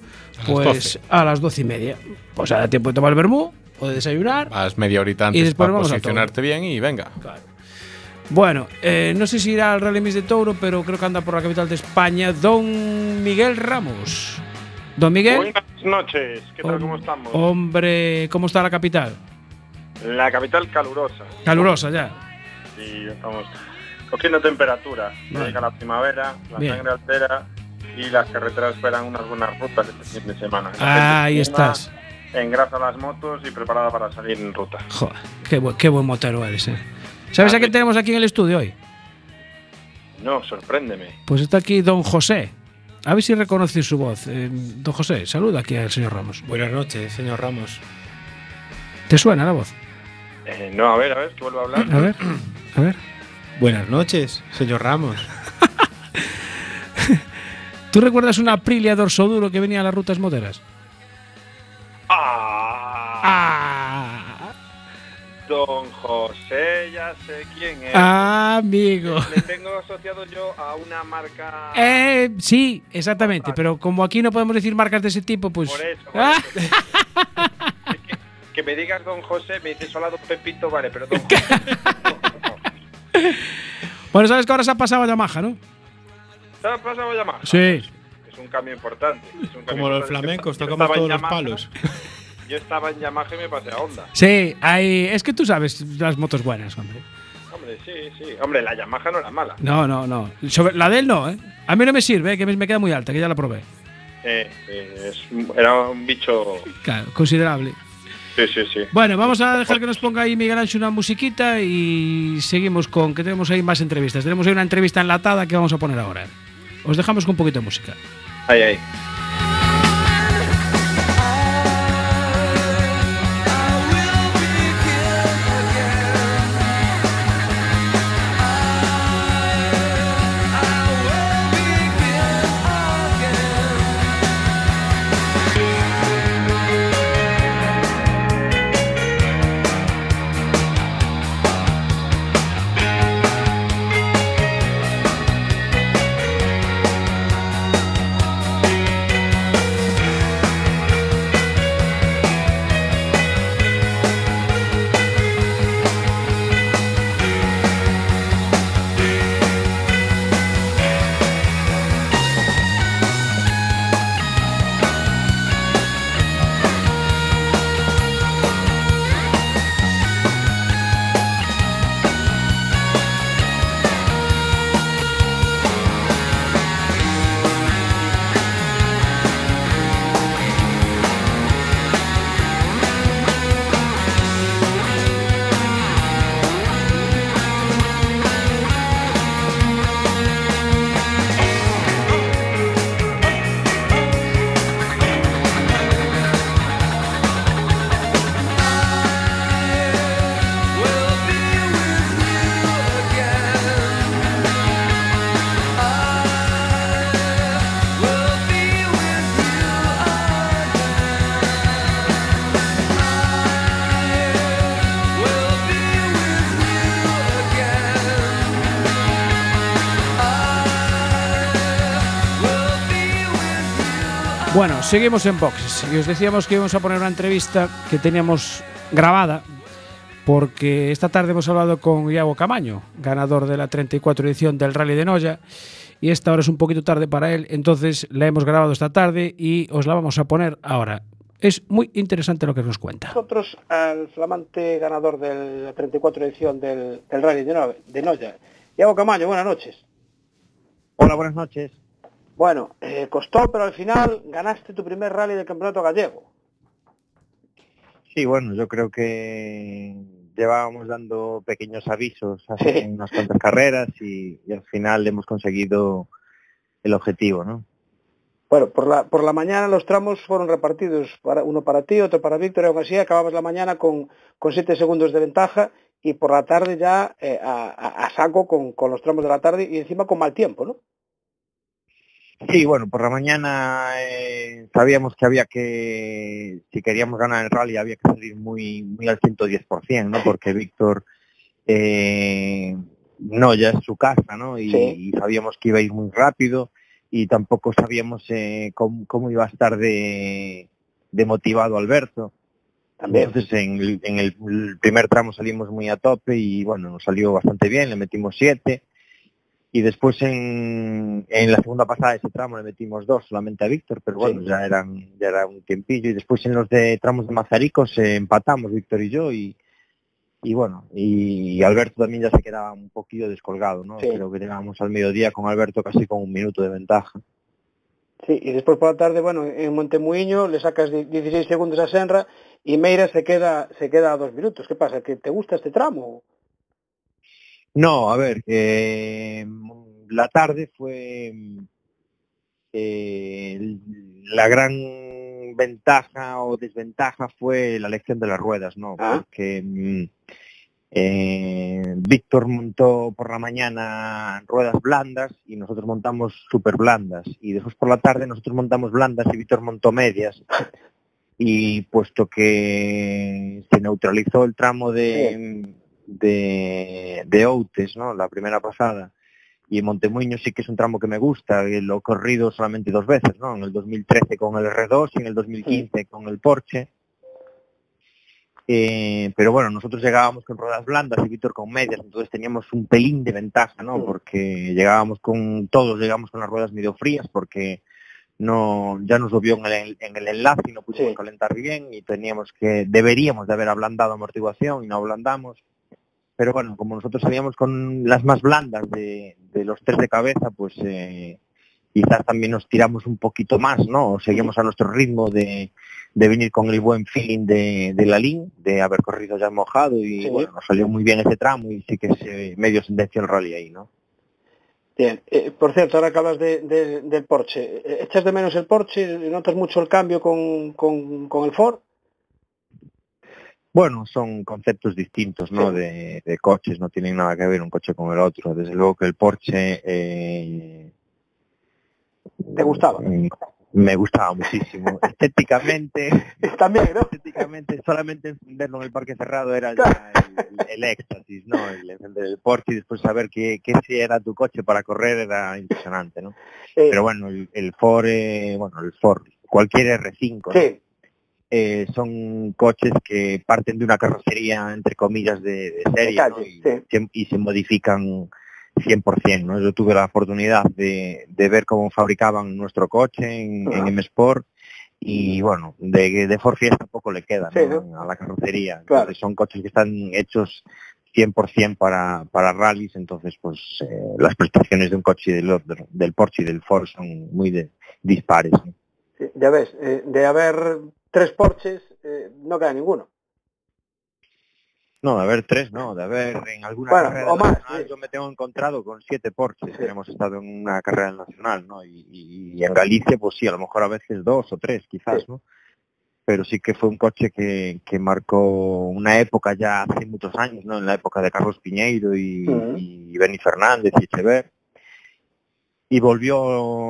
pues 12. a las 12 y media. Pues da tiempo de tomar el vermú o de desayunar. Vas media horita Y antes después para vamos a posicionarte bien y venga. Bueno, eh, no sé si irá al Rally Mix de Touro, pero creo que anda por la capital de España, don Miguel Ramos. Don Miguel. Buenas noches, ¿qué tal? ¿Cómo estamos? Hombre, ¿cómo está la capital? La capital calurosa. Calurosa ya. Y estamos cogiendo temperatura. Vale. Llega la primavera, la Bien. sangre altera y las carreteras esperan unas buenas rutas este fin de semana. La Ah, Ahí estás. Engrasa las motos y preparada para salir en ruta. Joder, qué, bu- qué buen motero eres, eh. ¿Sabes a quién tenemos aquí en el estudio hoy? No, sorpréndeme. Pues está aquí don José. A ver si reconoce su voz. Eh, don José, saluda aquí al señor Ramos. Buenas noches, señor Ramos. ¿Te suena la voz? Eh, no, a ver, a ver, que vuelvo a hablar. A ver, a ver. Buenas noches, señor Ramos. ¿Tú recuerdas una Aprilia dorso duro que venía a las rutas moteras? Ah, Don José, ya sé quién es. Amigo. Le tengo asociado yo a una marca. Eh, sí, exactamente. Pero como aquí no podemos decir marcas de ese tipo, pues. Por eso, por Ah, eso. Me digas don José, me dices hola don Pepito, vale, pero don José. Bueno, sabes que ahora se ha pasado a Yamaha, ¿no? ¿Te ha pasado a llamar? Sí. Es un cambio importante. es un cambio Como los flamencos, tocamos todos los Yamaha, palos. Yo estaba en Yamaha y me pasé a Honda. Sí, hay, es que tú sabes las motos buenas, hombre. Hombre, sí, sí. Hombre, la Yamaha no era mala. No, no, no. Sobre, la de él no, ¿eh? A mí no me sirve, eh, que me, me queda muy alta, que ya la probé. Eh, eh, es- era un bicho. Claro, considerable. Sí, sí, sí. Bueno, vamos a dejar que nos ponga ahí Miguel Ancho una musiquita y seguimos con que tenemos ahí más entrevistas. Tenemos ahí una entrevista enlatada que vamos a poner ahora. Os dejamos con un poquito de música. Ahí, ahí. Seguimos en boxes. Y os decíamos que íbamos a poner una entrevista que teníamos grabada porque esta tarde hemos hablado con Iago Camaño, ganador de la 34 edición del Rally de Noya, y esta hora es un poquito tarde para él, entonces la hemos grabado esta tarde y os la vamos a poner ahora. Es muy interesante lo que nos cuenta. Nosotros al flamante ganador de la 34 edición del, del Rally de Noya, Iago Camaño, buenas noches. Hola, buenas noches. Bueno, eh, costó, pero al final ganaste tu primer rally del campeonato gallego. Sí, bueno, yo creo que llevábamos dando pequeños avisos hace Sí. unas cuantas carreras y, y al final hemos conseguido el objetivo, ¿no? Bueno, por la, por la mañana los tramos fueron repartidos, para, uno para ti, otro para Víctor, y aún así acababas la mañana con, con siete segundos de ventaja y por la tarde ya eh, a, a- a saco con, con los tramos de la tarde y encima con mal tiempo, ¿no? Sí, bueno, por la mañana eh, sabíamos que había que, si queríamos ganar el rally, había que salir muy, muy al 110%, ¿no? Porque Víctor, eh, no, ya es su casa, ¿no? Y, Sí. y sabíamos que iba a ir muy rápido y tampoco sabíamos eh, cómo, cómo iba a estar de, de motivado Alberto. También. Entonces en, en el primer tramo salimos muy a tope y bueno, nos salió bastante bien, le metimos siete. Y después en, en la segunda pasada de ese tramo le metimos dos solamente a Víctor, pero bueno, Sí. ya eran ya era un tiempillo. Y después en los de tramos de Mazaricos eh, empatamos Víctor y yo y, y bueno, y Alberto también ya se quedaba un poquillo descolgado, ¿no? Sí. Creo que llegábamos al mediodía con Alberto casi con un minuto de ventaja. Sí, y después por la tarde, bueno, en Montemuiño le sacas di- 16 segundos a Senra y Meira se queda, se queda a dos minutos. ¿Qué pasa? ¿Que te gusta este tramo? No, a ver, eh, la tarde fue eh, la gran ventaja o desventaja fue la elección de las ruedas, ¿no? Ah. Porque mm, eh, Víctor montó por la mañana ruedas blandas y nosotros montamos súper blandas. Y después por la tarde nosotros montamos blandas y Víctor montó medias. Y puesto que se neutralizó el tramo de, de, de Outes, ¿no? La primera pasada. Y en Montemuiño sí que es un tramo que me gusta, y lo he corrido solamente dos veces, ¿no? En el 2013 con el R2 y en el 2015 con el Porsche. Eh, pero bueno, nosotros llegábamos con ruedas blandas y Víctor con medias, entonces teníamos un pelín de ventaja, ¿no? Porque llegábamos con, todos llegamos con las ruedas medio frías porque no, ya nos lo vio en el, en el enlace y no pudimos calentar bien y teníamos que, deberíamos de haber ablandado amortiguación y no ablandamos. Pero bueno, como nosotros salíamos con las más blandas de, de los tres de cabeza, pues eh, quizás también nos tiramos un poquito más, ¿no? O seguimos a nuestro ritmo de, de venir con el buen feeling de, de la LIN, de haber corrido ya mojado y Sí. bueno, nos salió muy bien ese tramo y sí que se medio sentenció el rally ahí, ¿no? Bien, eh, por cierto, ahora que hablas de, de- del Porsche, ¿echas de menos el Porsche? ¿Notas mucho el cambio con, con, con el Ford? Bueno, son conceptos distintos, ¿no? De, de coches, no tienen nada que ver un coche con el otro. Desde luego que el Porsche eh, ¿Te gustaba? mm, me gustaba muchísimo. Estéticamente, También, ¿no? estéticamente solamente encenderlo en el parque cerrado era ya el, el éxtasis, ¿no? El encender el Porsche y después saber que si era tu coche para correr era impresionante, ¿no? Eh, Pero bueno, el, el Ford, eh, bueno, el Ford, cualquier R5, ¿no? Sí. Eh, son coches que parten de una carrocería, entre comillas, de, de serie y, sí. se, y se modifican 100%. ¿no? Yo tuve la oportunidad de, de ver cómo fabricaban nuestro coche en, en M Sport y bueno, de, de Ford Fiesta poco le queda Sí, ¿no? a la carrocería. Claro. Entonces son coches que están hechos 100% para, para rallies, entonces pues eh, las prestaciones de un coche y del otro, del Porsche y del Ford son muy de- dispares. ¿no? Sí, ya ves, eh, de haber tres Porsches, eh, no queda ninguno. No, de haber tres, no, de haber en alguna Bueno, carrera o más, nacional yo me tengo encontrado con siete Porsches, que hemos estado en una carrera nacional, ¿no? Y, y- y en Galicia, pues sí, a lo mejor a veces dos o tres, quizás, ¿no? Pero sí que fue un coche que, que marcó una época ya hace muchos años, ¿no? En la época de Carlos Piñeiro y, y Benny Fernández y Echever. Y volvió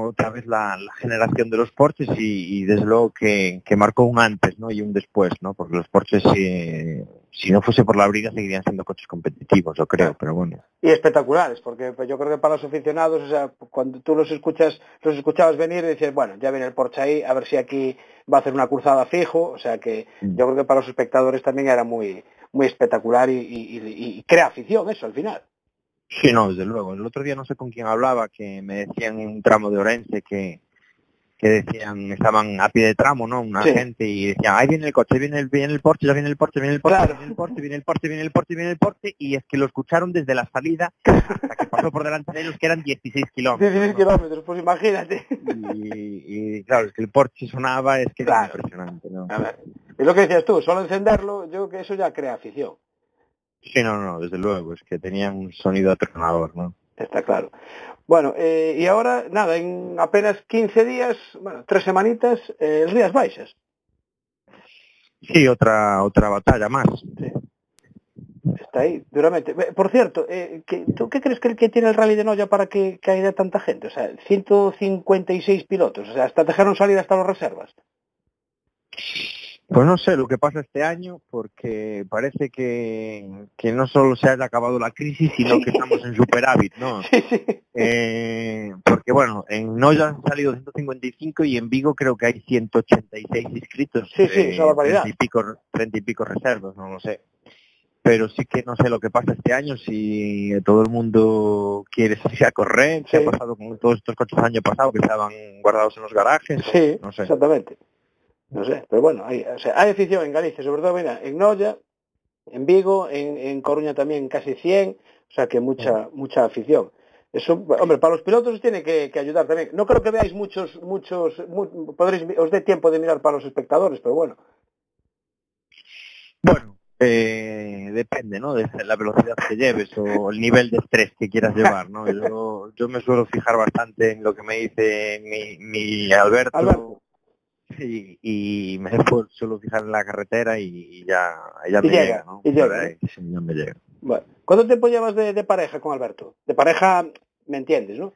otra vez la, la generación de los Porsches y, y desde luego que, que marcó un antes, ¿no? Y un después, ¿no? Porque los Porsches, eh, si no fuese por la brida, seguirían siendo coches competitivos, yo creo, pero bueno. y espectaculares, porque pues, yo creo que para los aficionados, o sea, cuando tú los escuchas, los escuchabas venir y dices, bueno, ya viene el Porsche ahí, a ver si aquí va a hacer una cruzada fijo, o sea que yo creo que para los espectadores también era muy, muy espectacular y, y- y- y crea afición eso al final. Sí, no, desde luego. El otro día no sé con quién hablaba, que me decían en un tramo de Orense que, que decían, estaban a pie de tramo, ¿no? Una Sí. gente y decían, ahí viene el coche, viene el, viene el Porsche, ya viene el Porsche, viene el Porsche, Claro. viene el Porsche, viene el Porsche, viene el Porsche, viene el Porsche, y es que lo escucharon desde la salida hasta que pasó por delante de ellos, que eran 16 kilómetros. 16 ¿no? kilómetros, pues imagínate. Y, y, claro, es que el Porsche sonaba, es que era Claro. impresionante, ¿no? A ver, es lo que decías tú, solo encenderlo, yo creo que eso ya crea afición. Sí, no, no, desde luego, es que tenían un sonido atronador, ¿no? Está claro. Bueno, eh, y ahora, nada, en apenas 15 días, bueno, tres semanitas, eh, Rías Baixas. Sí, otra otra batalla más. Está ahí, duramente. Por cierto, eh, ¿qué- ¿tú qué crees que, el que tiene el rally de Noya para que, que haya tanta gente? O sea, 156 pilotos, o sea, hasta dejaron salir hasta las reservas. Pues no sé lo que pasa este año, porque parece que, que no solo se haya acabado la crisis, sino que estamos en superávit, ¿no? Eh, porque bueno, en Noya han salido 155 y en Vigo creo que hay 186 inscritos. Sí, sí, es una barbaridad. 30 y pico, 30 y pico reservas, no lo sé. Pero sí que no sé lo que pasa este año, si todo el mundo quiere salir a correr, qué ha pasado con todos estos coches del año pasado que estaban guardados en los garajes. Sí, no sé. exactamente. No sé, pero bueno, hay, o sea, hay afición en Galicia, sobre todo, mira, en Noya, en Vigo, en, en Coruña también casi 100, o sea que mucha mucha afición. Eso, hombre, para los pilotos os tiene que, que ayudar también. No creo que veáis muchos, muchos, mu- podréis, os dé tiempo de mirar para los espectadores, pero bueno. Eh, depende, ¿no? De la velocidad que lleves o el nivel de estrés que quieras llevar, ¿no? Yo, yo me suelo fijar bastante en lo que me dice mi, mi Alberto, Alberto. Sí, y me fu- suelo fijar en la carretera y ya, ya Y me llega, llega, ¿no? y llega, Vale, sí, ya me llega. Bueno, ¿cuánto tiempo llevas de, de pareja con Alberto? De pareja, me entiendes, ¿no?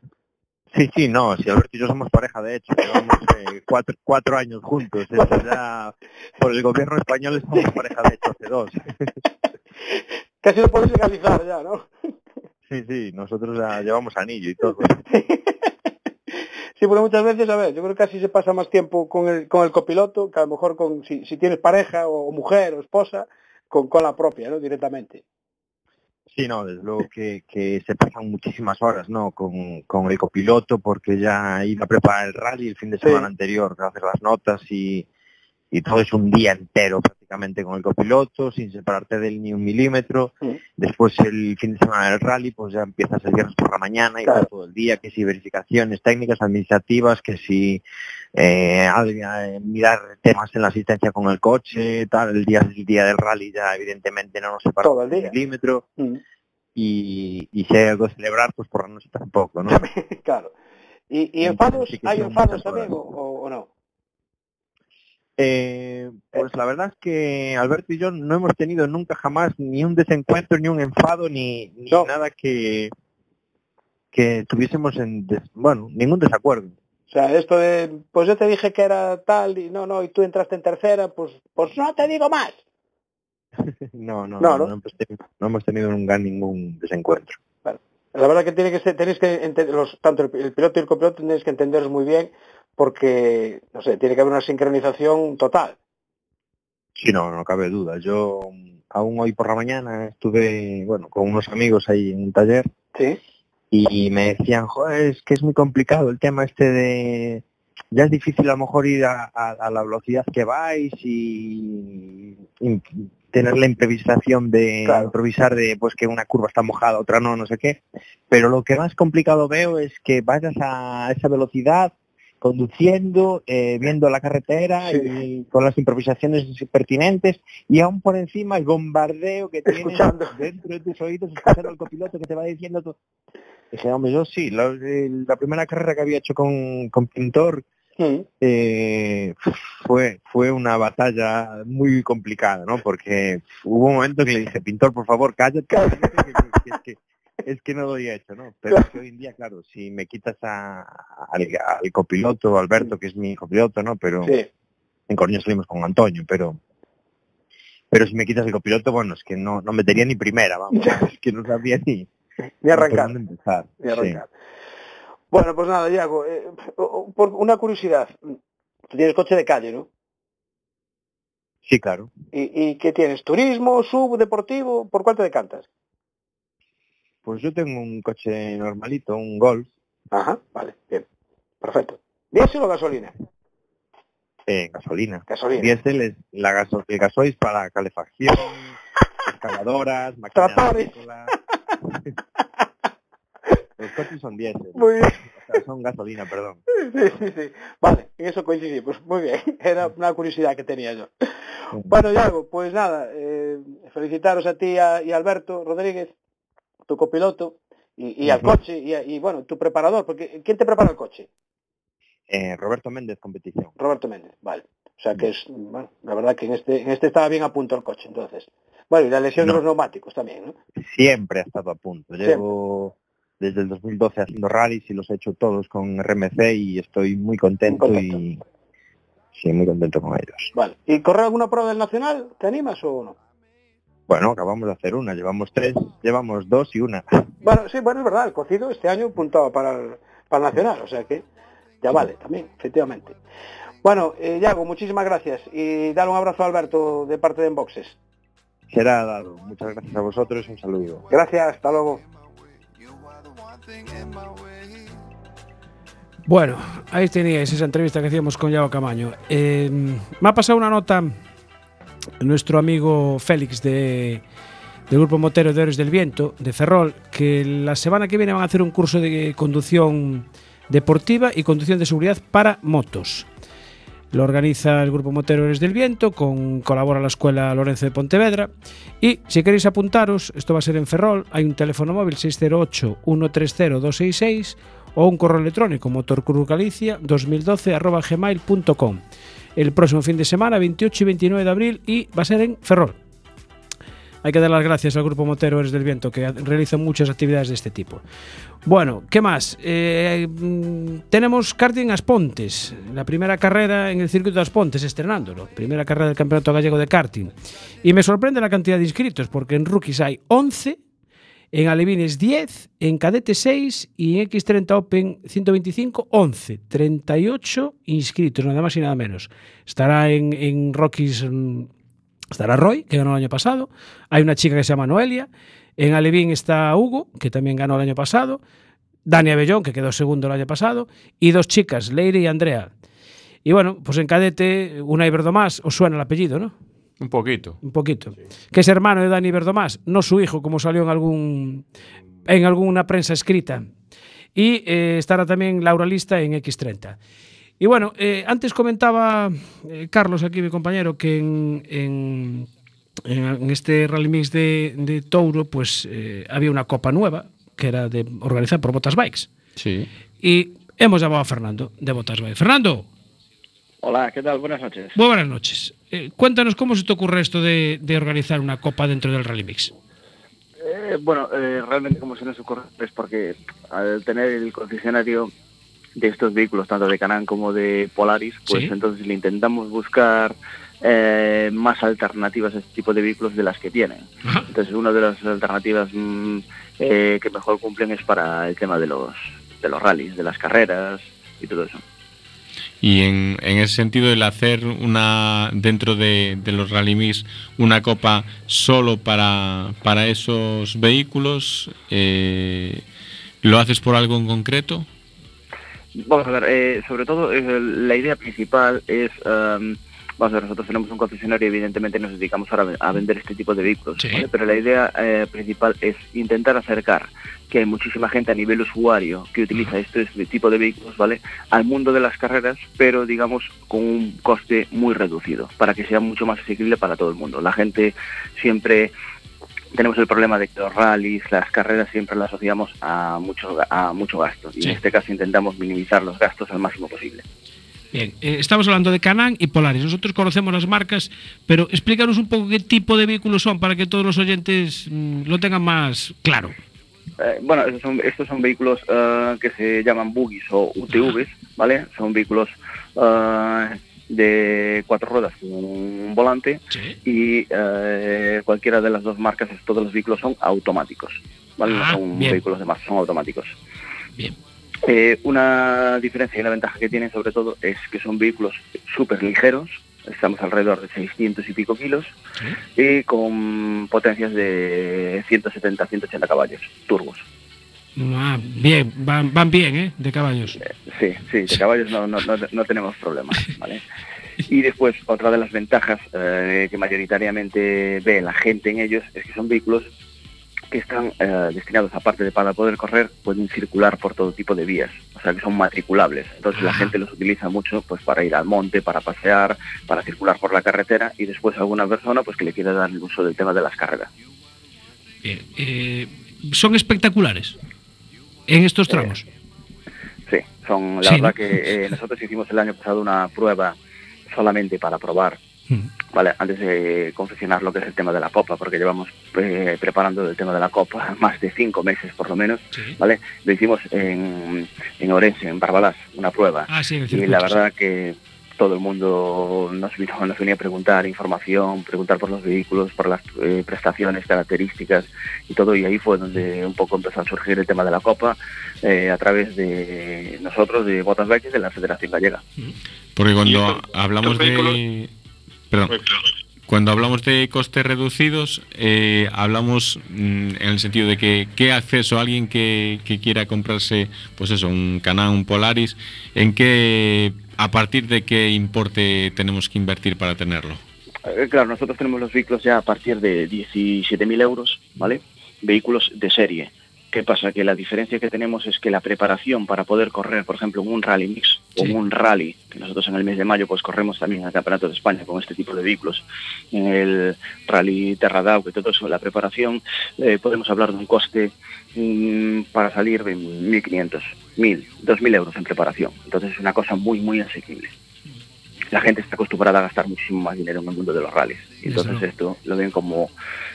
Sí, sí, no, si Alberto y yo somos pareja, de hecho, llevamos eh, cuatro, cuatro años juntos, eso ya, por el gobierno español somos pareja, de hecho, hace dos. Casi lo podéis legalizar ya, ¿no? Sí, sí, nosotros ya llevamos anillo y todo. Sí, porque muchas veces, a ver, yo creo que casi se pasa más tiempo con el, con el copiloto que a lo mejor con si, si tienes pareja o, mujer o esposa, con, con la propia, ¿no? Directamente. Sí, no, desde luego que, que se pasan muchísimas horas, ¿no? Con, con el copiloto, porque ya iba a preparar el rally el fin de semana anterior, hacer las notas y, y todo es un día entero prácticamente con el copiloto, sin separarte de él ni un milímetro. Después el fin de semana del rally, pues ya empiezas el viernes por la mañana y Claro. todo el día, que si verificaciones técnicas, administrativas, que si eh, eh, mirar temas en la asistencia con el coche, tal, el día, el día del rally ya evidentemente no nos separamos ni un milímetro Mm, y, y si hay algo que celebrar, pues por la noche tampoco, ¿no? claro. ¿Y, y Entonces, enfados? sí ¿Hay enfados también o no? Eh, pues la verdad es que Alberto y yo no hemos tenido nunca jamás ni un desencuentro, ni un enfado, ni, ni nada que que tuviésemos en des- bueno ningún desacuerdo. O sea, esto de, pues yo te dije que era tal y no, no, y tú entraste en tercera, pues, pues no te digo más. No, no, No, no, ¿no? no hemos tenido, no hemos tenido nunca ningún desencuentro. La verdad que tiene que ser, tenéis que ente- los, tanto el, el piloto y el copiloto tenéis que entenderos muy bien porque, no sé, tiene que haber una sincronización total. Sí, no, no cabe duda. Yo aún hoy por la mañana estuve, bueno, con unos amigos ahí en un taller Sí. y me decían, joder, es que es muy complicado el tema este de... Ya es difícil a lo mejor ir a, a- a la velocidad que vais y, y tener la improvisación de improvisar de pues que una curva está mojada, otra no, no sé qué. Pero lo que más complicado veo es que vayas a esa velocidad conduciendo, eh, viendo la carretera y con las improvisaciones pertinentes y aún por encima el bombardeo que tienes dentro de tus oídos, escuchando al copiloto que te va diciendo todo. Dije, hombre, yo sí, la, el- la primera carrera que había hecho con, con Pintor eh, fue fue una batalla muy complicada, ¿no? Porque hubo un momento que le dije, Pintor, por favor, cállate, cállate, que- que- es, que, es que no doy hecho, ¿no? Pero es que hoy en día, claro, si me quitas a- al, al copiloto, Alberto, que es mi copiloto, ¿no? Pero Sí. en Coruña salimos con Antonio, pero pero si me quitas el copiloto, bueno, es que no, no metería ni primera, vamos, es que no sabía ni, Ni arrancar. Ni arrancar. Bueno, pues nada, Iago, eh, por una curiosidad. Tú tienes coche de calle, ¿no? Sí, claro. ¿Y, ¿Y qué tienes? ¿Turismo, sub, deportivo? ¿Por cuál te decantas? Pues yo tengo un coche normalito, un Golf. Ajá, vale, bien. Perfecto. ¿Diésel o gasolina? Eh, gasolina. Gasolina. Diésel es la gaso el gasoil para calefacción, excavadoras, agrícolas. Los coches son diésel. Muy bien. O sea, son gasolina, perdón. Sí, sí, sí. Vale, en eso coincidimos. Muy bien. Era una curiosidad que tenía yo. Bueno, Iago, pues nada, eh, felicitaros a ti y a, y a Alberto Rodríguez, tu copiloto, y, y al coche, y, bueno, tu preparador, porque ¿quién te prepara el coche? Eh, Roberto Méndez, competición. Roberto Méndez, vale. O sea que es, bueno, la verdad que en este, en este estaba bien a punto el coche, entonces. Bueno, y la lesión de los neumáticos también, ¿no? Siempre ha estado a punto. Llevo desde el 2012 haciendo rallies y los he hecho todos con RMC y estoy muy contento, y sí, muy contento con ellos. Vale. ¿Y correr alguna prueba del Nacional? ¿Te animas o no? Bueno, acabamos de hacer una, llevamos tres, llevamos dos y una. Bueno, sí, bueno, es verdad, el cocido este año puntaba para el, para el Nacional, o sea que ya vale también, efectivamente. Bueno, eh, Yago, muchísimas gracias y dale un abrazo a Alberto de parte de Enboxes. Será dado. Muchas gracias a vosotros y un saludo. Gracias, hasta luego. Bueno, ahí teníais esa entrevista que hacíamos con Yago Camaño. Eh, me ha pasado una nota nuestro amigo Félix de, del Grupo Motero de Héroes del Viento, de Ferrol, que la semana que viene van a hacer un curso de conducción deportiva y conducción de seguridad para motos. Lo organiza el Grupo Motero Héroes del Viento, con colabora la Escuela Lorenzo de Pontevedra. Y si queréis apuntaros, esto va a ser en Ferrol, hay un teléfono móvil 608-130-266 o un correo electrónico motorcruzgalicia 2012 arroba gmail.com. El próximo fin de semana, 28 y 29 de abril, y va a ser en Ferrol. Hay que dar las gracias al Grupo Motero Héroes del Viento, que realiza muchas actividades de este tipo. Bueno, ¿qué más? Eh, mm, tenemos karting Aspontes, la primera carrera en el circuito de Aspontes, estrenándolo. Primera carrera del Campeonato Gallego de Karting. Y me sorprende la cantidad de inscritos, porque en Rookies hay 11, en Alevines 10, en Cadete 6 y en X30 Open 125, 11. 38 inscritos, nada más y nada menos. Estará en, en mm, estará Roy, que ganó el año pasado. Hay una chica que se llama Noelia. En Alevín está Hugo, que también ganó el año pasado. Dani Abellón, que quedó segundo el año pasado. Y dos chicas, Leire y Andrea. Y bueno, pues en cadete, una Iberdomás, os suena el apellido, ¿no? Un poquito. Un poquito. Que es hermano de Dani Verdomás, no su hijo, como salió en algún en alguna prensa escrita. Y eh, estará también Laura Lista en X30. Y bueno, eh, antes comentaba eh, Carlos, aquí mi compañero, que en, en, en este Rally Mix de, de Touro, pues eh, había una copa nueva, que era de organizada por Botas Bikes. Sí. Y hemos llamado a Fernando de Botas Bikes. Fernando, Hola, ¿qué tal? Buenas noches. muy buenas noches. Eh, cuéntanos cómo se te ocurre esto de, de organizar una copa dentro del Rally Mix. Eh, bueno, eh, realmente como se nos ocurre es porque al tener el concesionario de estos vehículos, tanto de Canan como de Polaris, pues Sí. entonces le intentamos buscar eh, más alternativas a este tipo de vehículos de las que tienen. Entonces una de las alternativas mm, eh, que mejor cumplen es para el tema de los de los rallies, de las carreras y todo eso. Y en, en ese sentido, el hacer una dentro de, de los Rally Mix una copa solo para, para esos vehículos, eh, ¿lo haces por algo en concreto? Vamos a ver, eh, sobre todo eh, la idea principal es, em, vamos a ver, nosotros tenemos un concesionario, evidentemente nos dedicamos ahora a vender este tipo de vehículos, ¿vale? pero la idea eh, principal es intentar acercar que hay muchísima gente a nivel usuario que utiliza este tipo de vehículos, ¿vale? Al mundo de las carreras, pero digamos con un coste muy reducido, para que sea mucho más asequible para todo el mundo. La gente siempre tenemos el problema de que los rallies, las carreras siempre las asociamos a mucho, a mucho gasto. Y Sí. en este caso intentamos minimizar los gastos al máximo posible. Bien, eh, estamos hablando de Canan y Polaris. Nosotros conocemos las marcas, pero explícanos un poco qué tipo de vehículos son para que todos los oyentes mm, lo tengan más claro. Eh, bueno, estos son, estos son vehículos eh, que se llaman buggies o UTVs, ¿vale? Son vehículos eh, de cuatro ruedas un volante y eh, cualquiera de las dos marcas, todos los vehículos son automáticos, ¿vale? No Ah, son bien. vehículos de masa, son automáticos. Bien. Eh, una diferencia y una ventaja que tienen sobre todo es que son vehículos súper ligeros, estamos alrededor de 600 y pico kilos, y con potencias de 170-180 caballos, turbos. Ah, bien, van, van bien, ¿eh? De caballos. Sí, sí, de caballos no, no, no, no tenemos problemas, ¿vale? Y después, otra de las ventajas eh, que mayoritariamente ve la gente en ellos es que son vehículos que están eh, destinados, aparte de para poder correr, pueden circular por todo tipo de vías, o sea que son matriculables. Entonces la gente los utiliza mucho pues para ir al monte, para pasear, para circular por la carretera y después alguna persona pues que le quiera dar el uso del tema de las carreras. Bien, eh, son espectaculares en estos tramos. Sí, son la Sí, verdad ¿no? que eh, nosotros hicimos el año pasado una prueba solamente para probar, vale, antes de confeccionar lo que es el tema de la copa, porque llevamos eh, preparando el tema de la copa más de cinco meses por lo menos, vale, lo hicimos en, en Orense, en Barbadas, una prueba, Ah, sí, y la verdad que todo el mundo nos, vino, nos venía a preguntar información, preguntar por los vehículos, por las eh, prestaciones, características y todo, y ahí fue donde un poco empezó a surgir el tema de la Copa eh, a través de nosotros, de Botas Bike y de la Federación Gallega. Porque cuando hablamos de... Perdón. Cuando hablamos de costes reducidos, eh, hablamos mm, en el sentido de que qué acceso a alguien que, que quiera comprarse, pues eso, un Canam, un Polaris, en qué, a partir de qué importe tenemos que invertir para tenerlo. Eh, claro, nosotros tenemos los vehículos ya a partir de 17.000 euros, ¿vale? Vehículos de serie. ¿Qué pasa? Que la diferencia que tenemos es que la preparación para poder correr, por ejemplo, en un rally mix o en un rally, que nosotros en el mes de mayo pues corremos también al Campeonato de España con este tipo de vehículos, en el rally Terradau, que todo eso, la preparación, eh, podemos hablar de un coste mm, para salir de 1.500, 1.000, 2.000 euros en preparación. Entonces es una cosa muy, muy asequible la gente está acostumbrada a gastar muchísimo más dinero en el mundo de los rallies. Entonces esto lo ven como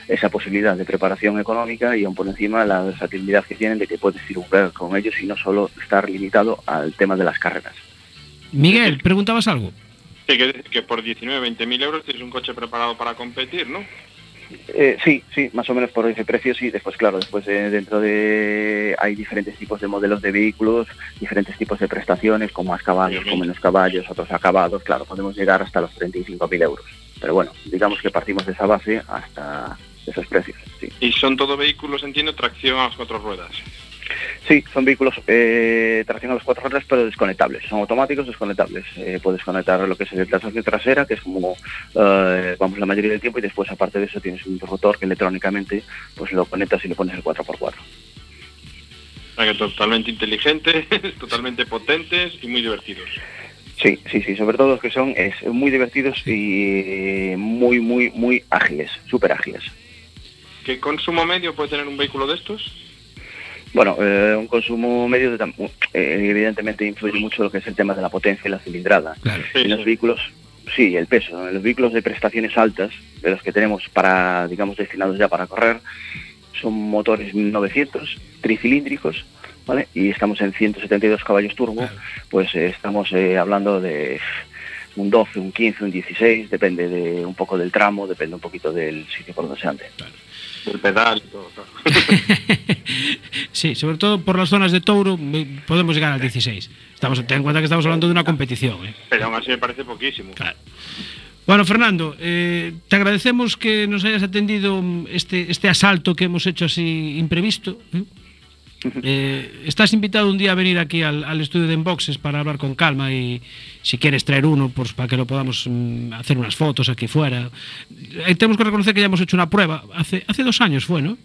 esa posibilidad de preparación económica y aún por encima la versatilidad que tienen de que puedes circular con ellos y no solo estar limitado al tema de las carreras. Miguel, preguntabas algo. Sí, que, que por 19, 20 mil euros tienes un coche preparado para competir, ¿no? Eh, sí, sí, más o menos por ese precio sí. Después, claro, después eh, dentro de hay diferentes tipos de modelos de vehículos, diferentes tipos de prestaciones, con más caballos, con menos caballos, otros acabados. Claro, podemos llegar hasta los 35.000 euros. Pero bueno, digamos que partimos de esa base hasta esos precios. Sí, Y son todo vehículos, entiendo, tracción a las cuatro ruedas. sí son vehículos eh, tracción a las cuatro ruedas, pero desconectables. Son automáticos desconectables. Eh, puedes conectar lo que es la tracción trasera, que es como eh, vamos la mayoría del tiempo, y después aparte de eso tienes un interruptor que electrónicamente pues lo conectas y le pones el 4x4. O sea, que totalmente inteligentes, totalmente potentes y muy divertidos. Sí, sí, sí, sobre todo los que son es, muy divertidos y muy, muy, muy ágiles, súper ágiles. ¿Qué consumo medio puede tener un vehículo de estos? Bueno, eh, un consumo medio de eh, evidentemente influye mucho lo que es el tema de la potencia y la cilindrada. en los vehículos, sí, el peso. En los vehículos de prestaciones altas, de los que tenemos para, digamos, destinados ya para correr, son motores 900 tricilíndricos, ¿vale? Y estamos en 172 caballos turbo, pues eh, estamos eh, hablando de un 12, un 15, un 16, depende de un poco del tramo, depende un poquito del sitio por donde se ande. El pedal y todo. Sí, sobre todo por las zonas de Touro me- podemos llegar al 16. Estamos, ten en cuenta que estamos hablando de una competición. ¿eh? Pero aún así me parece poquísimo. Bueno, Fernando, eh, te agradecemos que nos hayas atendido mm, este, este asalto que hemos hecho así imprevisto. ¿eh? Eh, estás invitado un día a venir aquí al, al estudio de Enboxes para hablar con calma y si quieres traer uno, pues para que lo podamos mm, hacer unas fotos aquí fuera. Eh, tenemos que reconocer que ya hemos hecho una prueba. Hace, hace dos años fue, ¿no?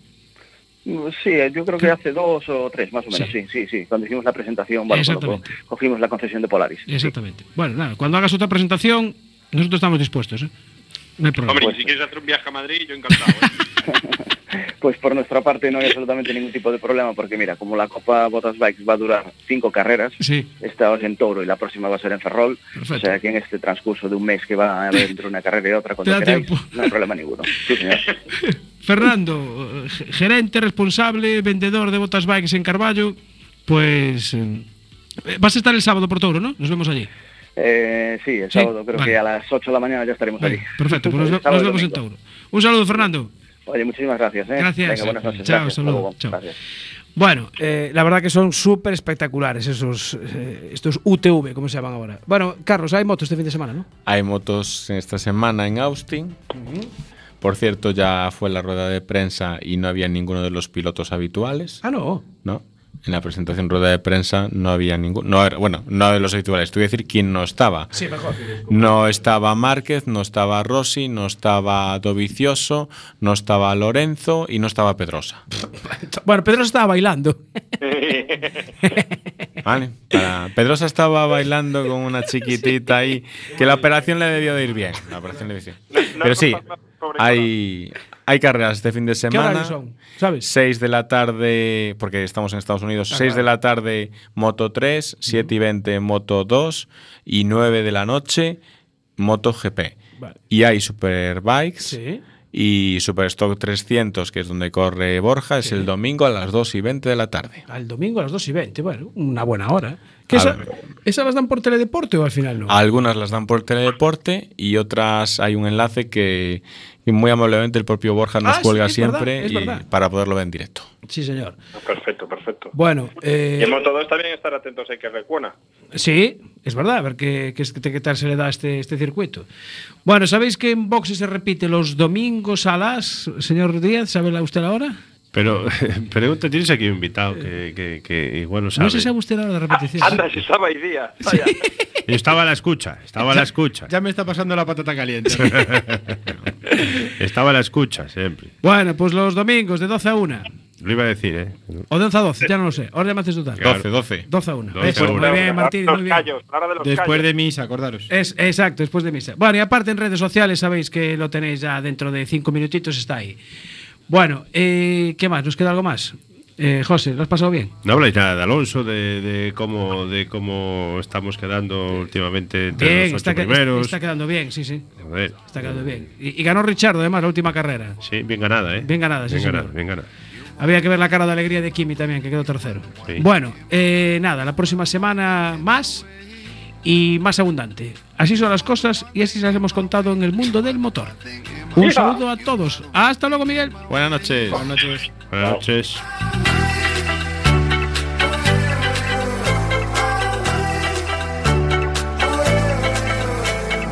Sí, eh, yo creo que hace dos o tres, más o menos, sí, sí, sí. Cuando hicimos la presentación, bueno, cuando cogimos la concesión de Polaris. sí. Exactamente. Bueno, nada, cuando hagas otra presentación, nosotros estamos dispuestos. ¿eh? No hay problema. Hombre, si quieres hacer un viaje a Madrid, yo encantado. ¿eh? Pues por nuestra parte no hay absolutamente ningún tipo de problema, porque mira, como la Copa Botas Bikes va a durar cinco carreras, Sí. esta es en Toro y la próxima va a ser en Ferrol, Perfecto. o sea que en este transcurso de un mes que va a haber entre una carrera y otra, cuando queráis, tiempo. no hay problema ninguno. Sí, señor. Fernando, eh, gerente, responsable, vendedor de botas bikes en Carballo, pues eh, vas a estar el sábado por Touro, ¿no? Nos vemos allí. Eh, sí, el Sí, sábado creo vale. que a las 8 de la mañana ya estaremos Vale, allí. perfecto, pues nos, vemos en. Tauro. Un saludo, Fernando. Oye, muchísimas gracias. ¿eh? Gracias. Venga, buenas noches. Chao, gracias. saludo. Hasta luego. Chao. Gracias. Bueno, eh, la verdad que son súper espectaculares esos eh, estos UTV, como se llaman ahora. Bueno, Carlos, hay motos este fin de semana, ¿no? Hay motos esta semana en Austin. Por cierto, ya fue la rueda de prensa y no había ninguno de los pilotos habituales. Ah, no. ¿no? En la presentación rueda de prensa no había ninguno. No, era- bueno, no de los habituales. Te voy a decir quién no estaba. Sí, mejor. No estaba Márquez, no estaba Rossi, no estaba Dovicioso, no estaba Lorenzo y no estaba Pedrosa. Bueno, Pedro estaba bailando. ¿Vale? Para- Pedrosa estaba bailando con una chiquitita ahí, que la operación le debió de ir bien. La operación le debió de ir bien. Pero sí, hay, hay carreras este fin de ¿Qué semana. horarios son? ¿Sabes? 6 de la tarde, porque estamos en Estados Unidos, Ah, 6 de claro. la tarde Moto 3, 7 y 20 Moto 2 y 9 de la noche Moto GP. Vale. Y hay Superbikes Sí. y Superstock 300, que es donde corre Borja, es el domingo a las 2 y 20 de la tarde. Al domingo a las 2 y 20. Bueno, una buena hora. ¿Qué A esa. ¿Esas las dan por teledeporte o al final no? Algunas las dan por teledeporte y otras hay un enlace que, que muy amablemente el propio Borja nos Ah, sí, cuelga es verdad, siempre es y verdad. para poderlo ver en directo. Sí, señor. Perfecto, perfecto. Bueno, eh, Y en Moto 2 también estar atentos hay que recuona. Sí, es verdad, a ver qué, qué, qué tal se le da a este, este circuito. Bueno, ¿sabéis que en boxe se repite los domingos a las, señor Díaz, ¿sabe la- usted la hora? Pero pregunta, tienes aquí un invitado que, que, que igual no sabe. No sé si sabe usted la hora de repetición. Anda, si estaba ahí día. Vaya. Yo estaba a la escucha, estaba a la escucha. Ya me está pasando la patata caliente. estaba a la escucha siempre. Bueno, pues los domingos de 12 a 1. Lo iba a decir, ¿eh? O de 11 a 12, ya no lo sé. Ahora llamaste total. Claro. 12, 12. 12 a 1. 12 a Eso, 1. Muy bien, Martín, muy bien. Después de misa, acordaros. Es, exacto, después de misa. Bueno, y aparte en redes sociales sabéis que lo tenéis ya dentro de cinco minutitos, está ahí. Bueno, eh, ¿qué más? ¿Nos queda algo más? Eh, José, ¿lo has pasado bien? No habláis nada de Alonso, de, de cómo de cómo estamos quedando últimamente entre Bien, los ocho está, primeros. está quedando bien, sí, sí. Joder. Está quedando bien. Y, y ganó Richard, además, la última carrera. Sí, bien ganada, ¿eh? Bien ganada, sí, bien señor. ganada, bien ganada. Había que ver la cara de alegría de Kimi también, que quedó tercero. Sí. Bueno, eh, nada, la próxima semana más y más abundante. Así son las cosas y así se las hemos contado en el mundo del motor. Un saludo a todos. Hasta luego, Miguel. Buenas noches. Buenas noches. Buenas noches.